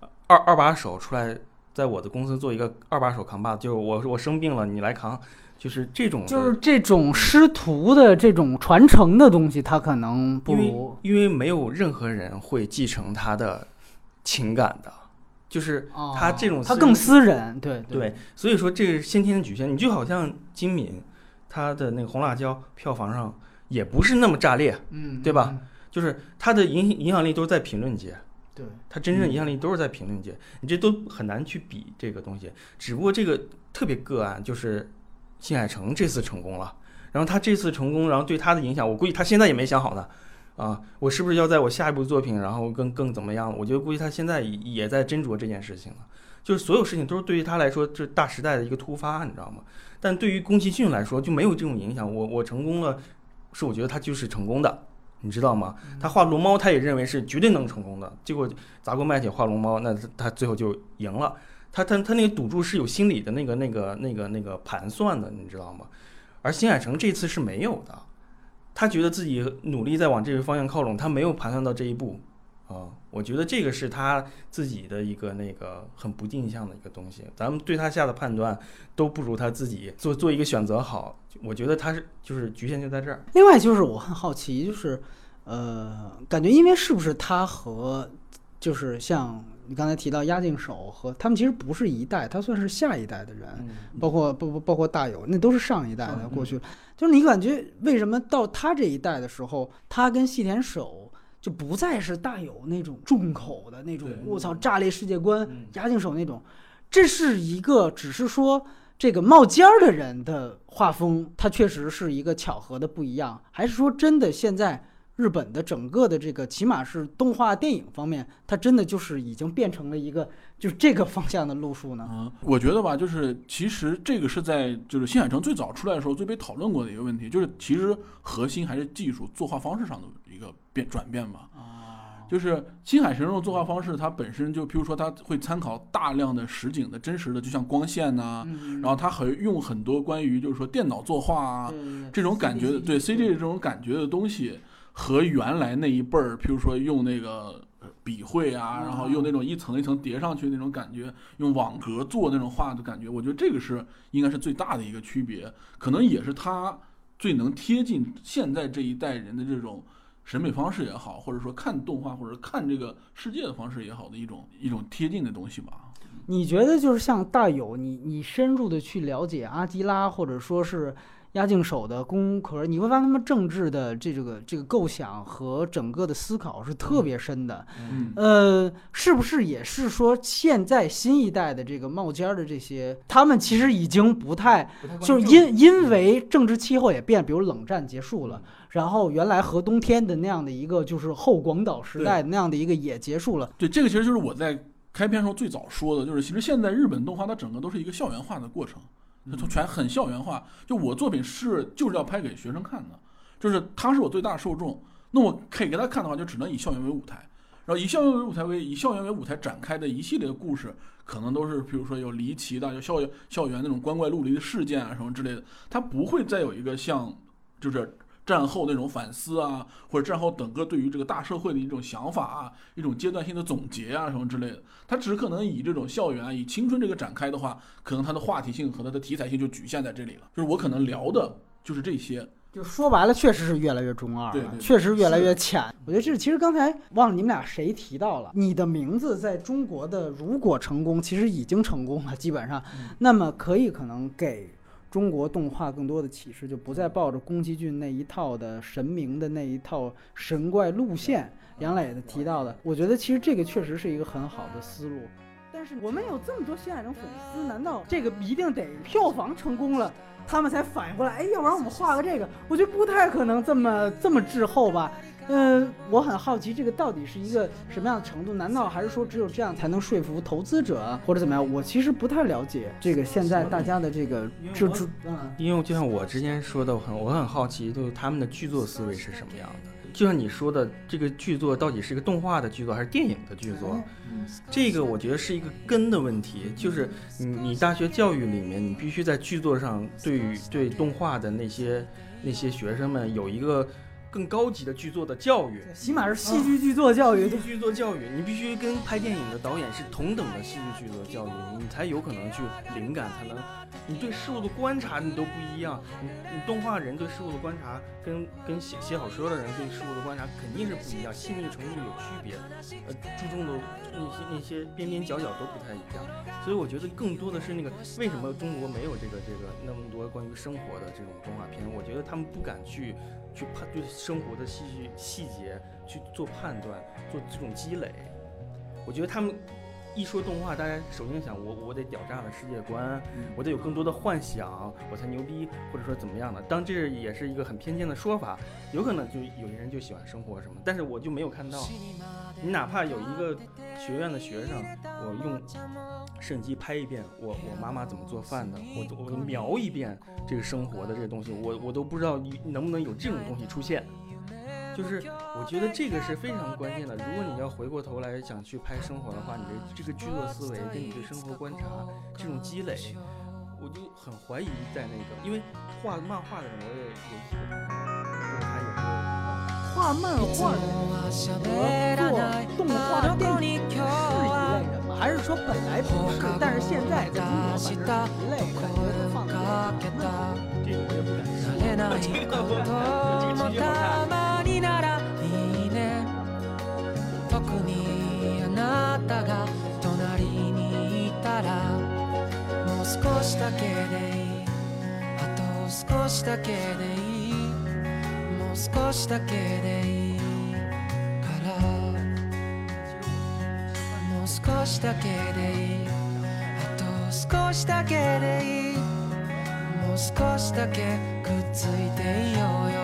呃二二把手出来，在我的公司做一个二把手扛把子，就是我我生病了你来扛，就是这种
就是这种师徒的这种传承的东西，他可能不如。
因为没有任何人会继承他的情感的，就是
哦
他这种
他更
私人
对
对，所以说这个先天的局限，你就好像金敏，他的那个红辣椒票房上也不是那么炸裂，
嗯，
对吧
嗯？
就是他的影影响力都是在评论界，
对，
他真正的影响力都是在评论界，你这都很难去比这个东西。只不过这个特别个案就是新海诚这次成功了，然后他这次成功，然后对他的影响，我估计他现在也没想好呢。啊，我是不是要在我下一部作品，然后更更怎么样？我觉得估计他现在也在斟酌这件事情了。就是所有事情都是对于他来说，这大时代的一个突发，你知道吗？但对于宫崎骏来说就没有这种影响。我我成功了，是我觉得他就是成功的，你知道吗？他画龙猫，他也认为是绝对能成功的，结果砸锅卖铁画龙猫，那他他最后就赢了。他他他那个赌注是有心理的那个那个那个那个盘算的，你知道吗？而新海诚这次是没有的，他觉得自己努力在往这个方向靠拢，他没有盘算到这一步啊。我觉得这个是他自己的一个那个很不定向的一个东西。咱们对他下的判断都不如他自己做做一个选择好。我觉得他是就是局限就在这儿。
另外就是我很好奇，就是呃，感觉因为是不是他和就是像你刚才提到押井守和他们其实不是一代，他算是下一代的人，包括包包包括大友，那都是上一代的
嗯
过去。就是你感觉为什么到他这一代的时候，他跟细田守就不再是大友那种重口的那种
对，
我操炸裂世界观，
嗯
押井守那种，这是一个只是说这个冒尖儿的人的画风，他确实是一个巧合的不一样，还是说真的现在日本的整个的这个起码是动画电影方面，它真的就是已经变成了一个就是这个方向的路数呢？
嗯，我觉得吧，就是其实这个是在就是新海诚最早出来的时候最被讨论过的一个问题，就是其实核心还是技术作画方式上的一个变转变吧。就是新海诚这种作画方式，它本身就，譬如说，它会参考大量的实景的真实的，就像光线呐、
嗯，
然后它很用很多关于就是说电脑作画啊这种感觉的，对 CG 这种感觉的东西，和原来那一辈儿，譬如说用那个笔绘啊，然后用那种一层一层叠上去那种感觉，用网格做那种画的感觉，我觉得这个是应该是最大的一个区别，可能也是它最能贴近现在这一代人的这种审美方式也好，或者说看动画或者看这个世界的方式也好的一种一种贴近的东西吧。
你觉得就是像大友，你你深入的去了解阿基拉，或者说是押境手的工壳，你会发现他们政治的这个这个构想和整个的思考是特别深的。
嗯
呃，是不是也是说现在新一代的这个冒尖儿的这些，他们其实已经不太，就是因因为政治气候也变，比如冷战结束了，然后原来和冬天的那样的一个就是后广岛时代那样的一个也结束了。
对，这个其实就是我在开篇时候最早说的，就是其实现在日本动画它整个都是一个校园化的过程，它从全很校园化。就我作品是就是要拍给学生看的，就是他是我最大的受众，那我可以给他看的话，就只能以校园为舞台，然后以校园为舞台为以校园为舞台展开的一系列的故事，可能都是比如说有离奇的，有校园校园那种光怪陆离的事件啊什么之类的，它不会再有一个像就是。战后那种反思啊，或者战后整个对于这个大社会的一种想法啊，一种阶段性的总结啊，什么之类的，它只可能以这种校园、啊、以青春这个展开的话，可能它的话题性和它的题材性就局限在这里了。就是我可能聊的就是这些。
就说白了，确实是越来越中二了，
对对对
确实越来越浅。我觉得这是其实刚才忘了你们俩谁提到了，你的名字在中国的如果成功，其实已经成功了，基本上，那么可以可能给。中国动画更多的启示，就不再抱着宫崎骏那一套的神明的那一套神怪路线。杨磊的提到的，我觉得其实这个确实是一个很好的思路。但是我们有这么多新海诚粉丝，难道这个一定得票房成功了，他们才反应过来？哎，要不然我们画个这个？我觉得不太可能这么这么滞后吧。嗯，我很好奇这个到底是一个什么样的程度？难道还是说只有这样才能说服投资者，或者怎么样？我其实不太了解这个现在大家的这个这这，嗯，
因为就像我之前说的，我很我很好奇，就是他们的剧作思维是什么样的。就像你说的，这个剧作到底是一个动画的剧作还是电影的剧作？这个我觉得是一个根的问题。就是你你大学教育里面，你必须在剧作上对于对动画的那些那些学生们有一个。更高级的剧作的教育，
起码是戏剧剧作教育。
戏剧剧作教育，你必须跟拍电影的导演是同等的戏剧剧作教育，你才有可能去灵感，才能你对事物的观察你都不一样。你你动画人对事物的观察，跟跟写写小说的人对事物的观察肯定是不一样，细腻程度有区别，呃，注重的那些那些边边角角都不太一样。所以我觉得更多的是那个为什么中国没有这个这个那么多关于生活的这种动画片？我觉得他们不敢去。去判对生活的细细节去做判断，做这种积累。我觉得他们一说动画，大家首先想我我得屌炸了世界观，我得有更多的幻想，我才牛逼，或者说怎么样的。当这也是一个很偏见的说法，有可能就有些人就喜欢生活什么，但是我就没有看到。你哪怕有一个学院的学生，我用摄影机拍一遍我我妈妈怎么做饭的，我我描一遍这个生活的这个东西，我我都不知道你能不能有这种东西出现。就是我觉得这个是非常关键的。如果你要回过头来想去拍生活的话，你的这个剧作思维跟你对生活观察这种积累，我就很怀疑在那个，因为画漫画的人我也有几个朋友，就是他也是。
画漫画的人和做动画电影是一类人吗？还是说本来不是，但是现在在中国反正是一类？我感觉放在
这个我也不敢说，这个这个直接好看。
が隣にいたらもう少しだけでいい。あと少しだけでいい。もう少しだけでいい。から。もう少しだけでいい。あと少しだけでいいもう少しだけくっついていようよ。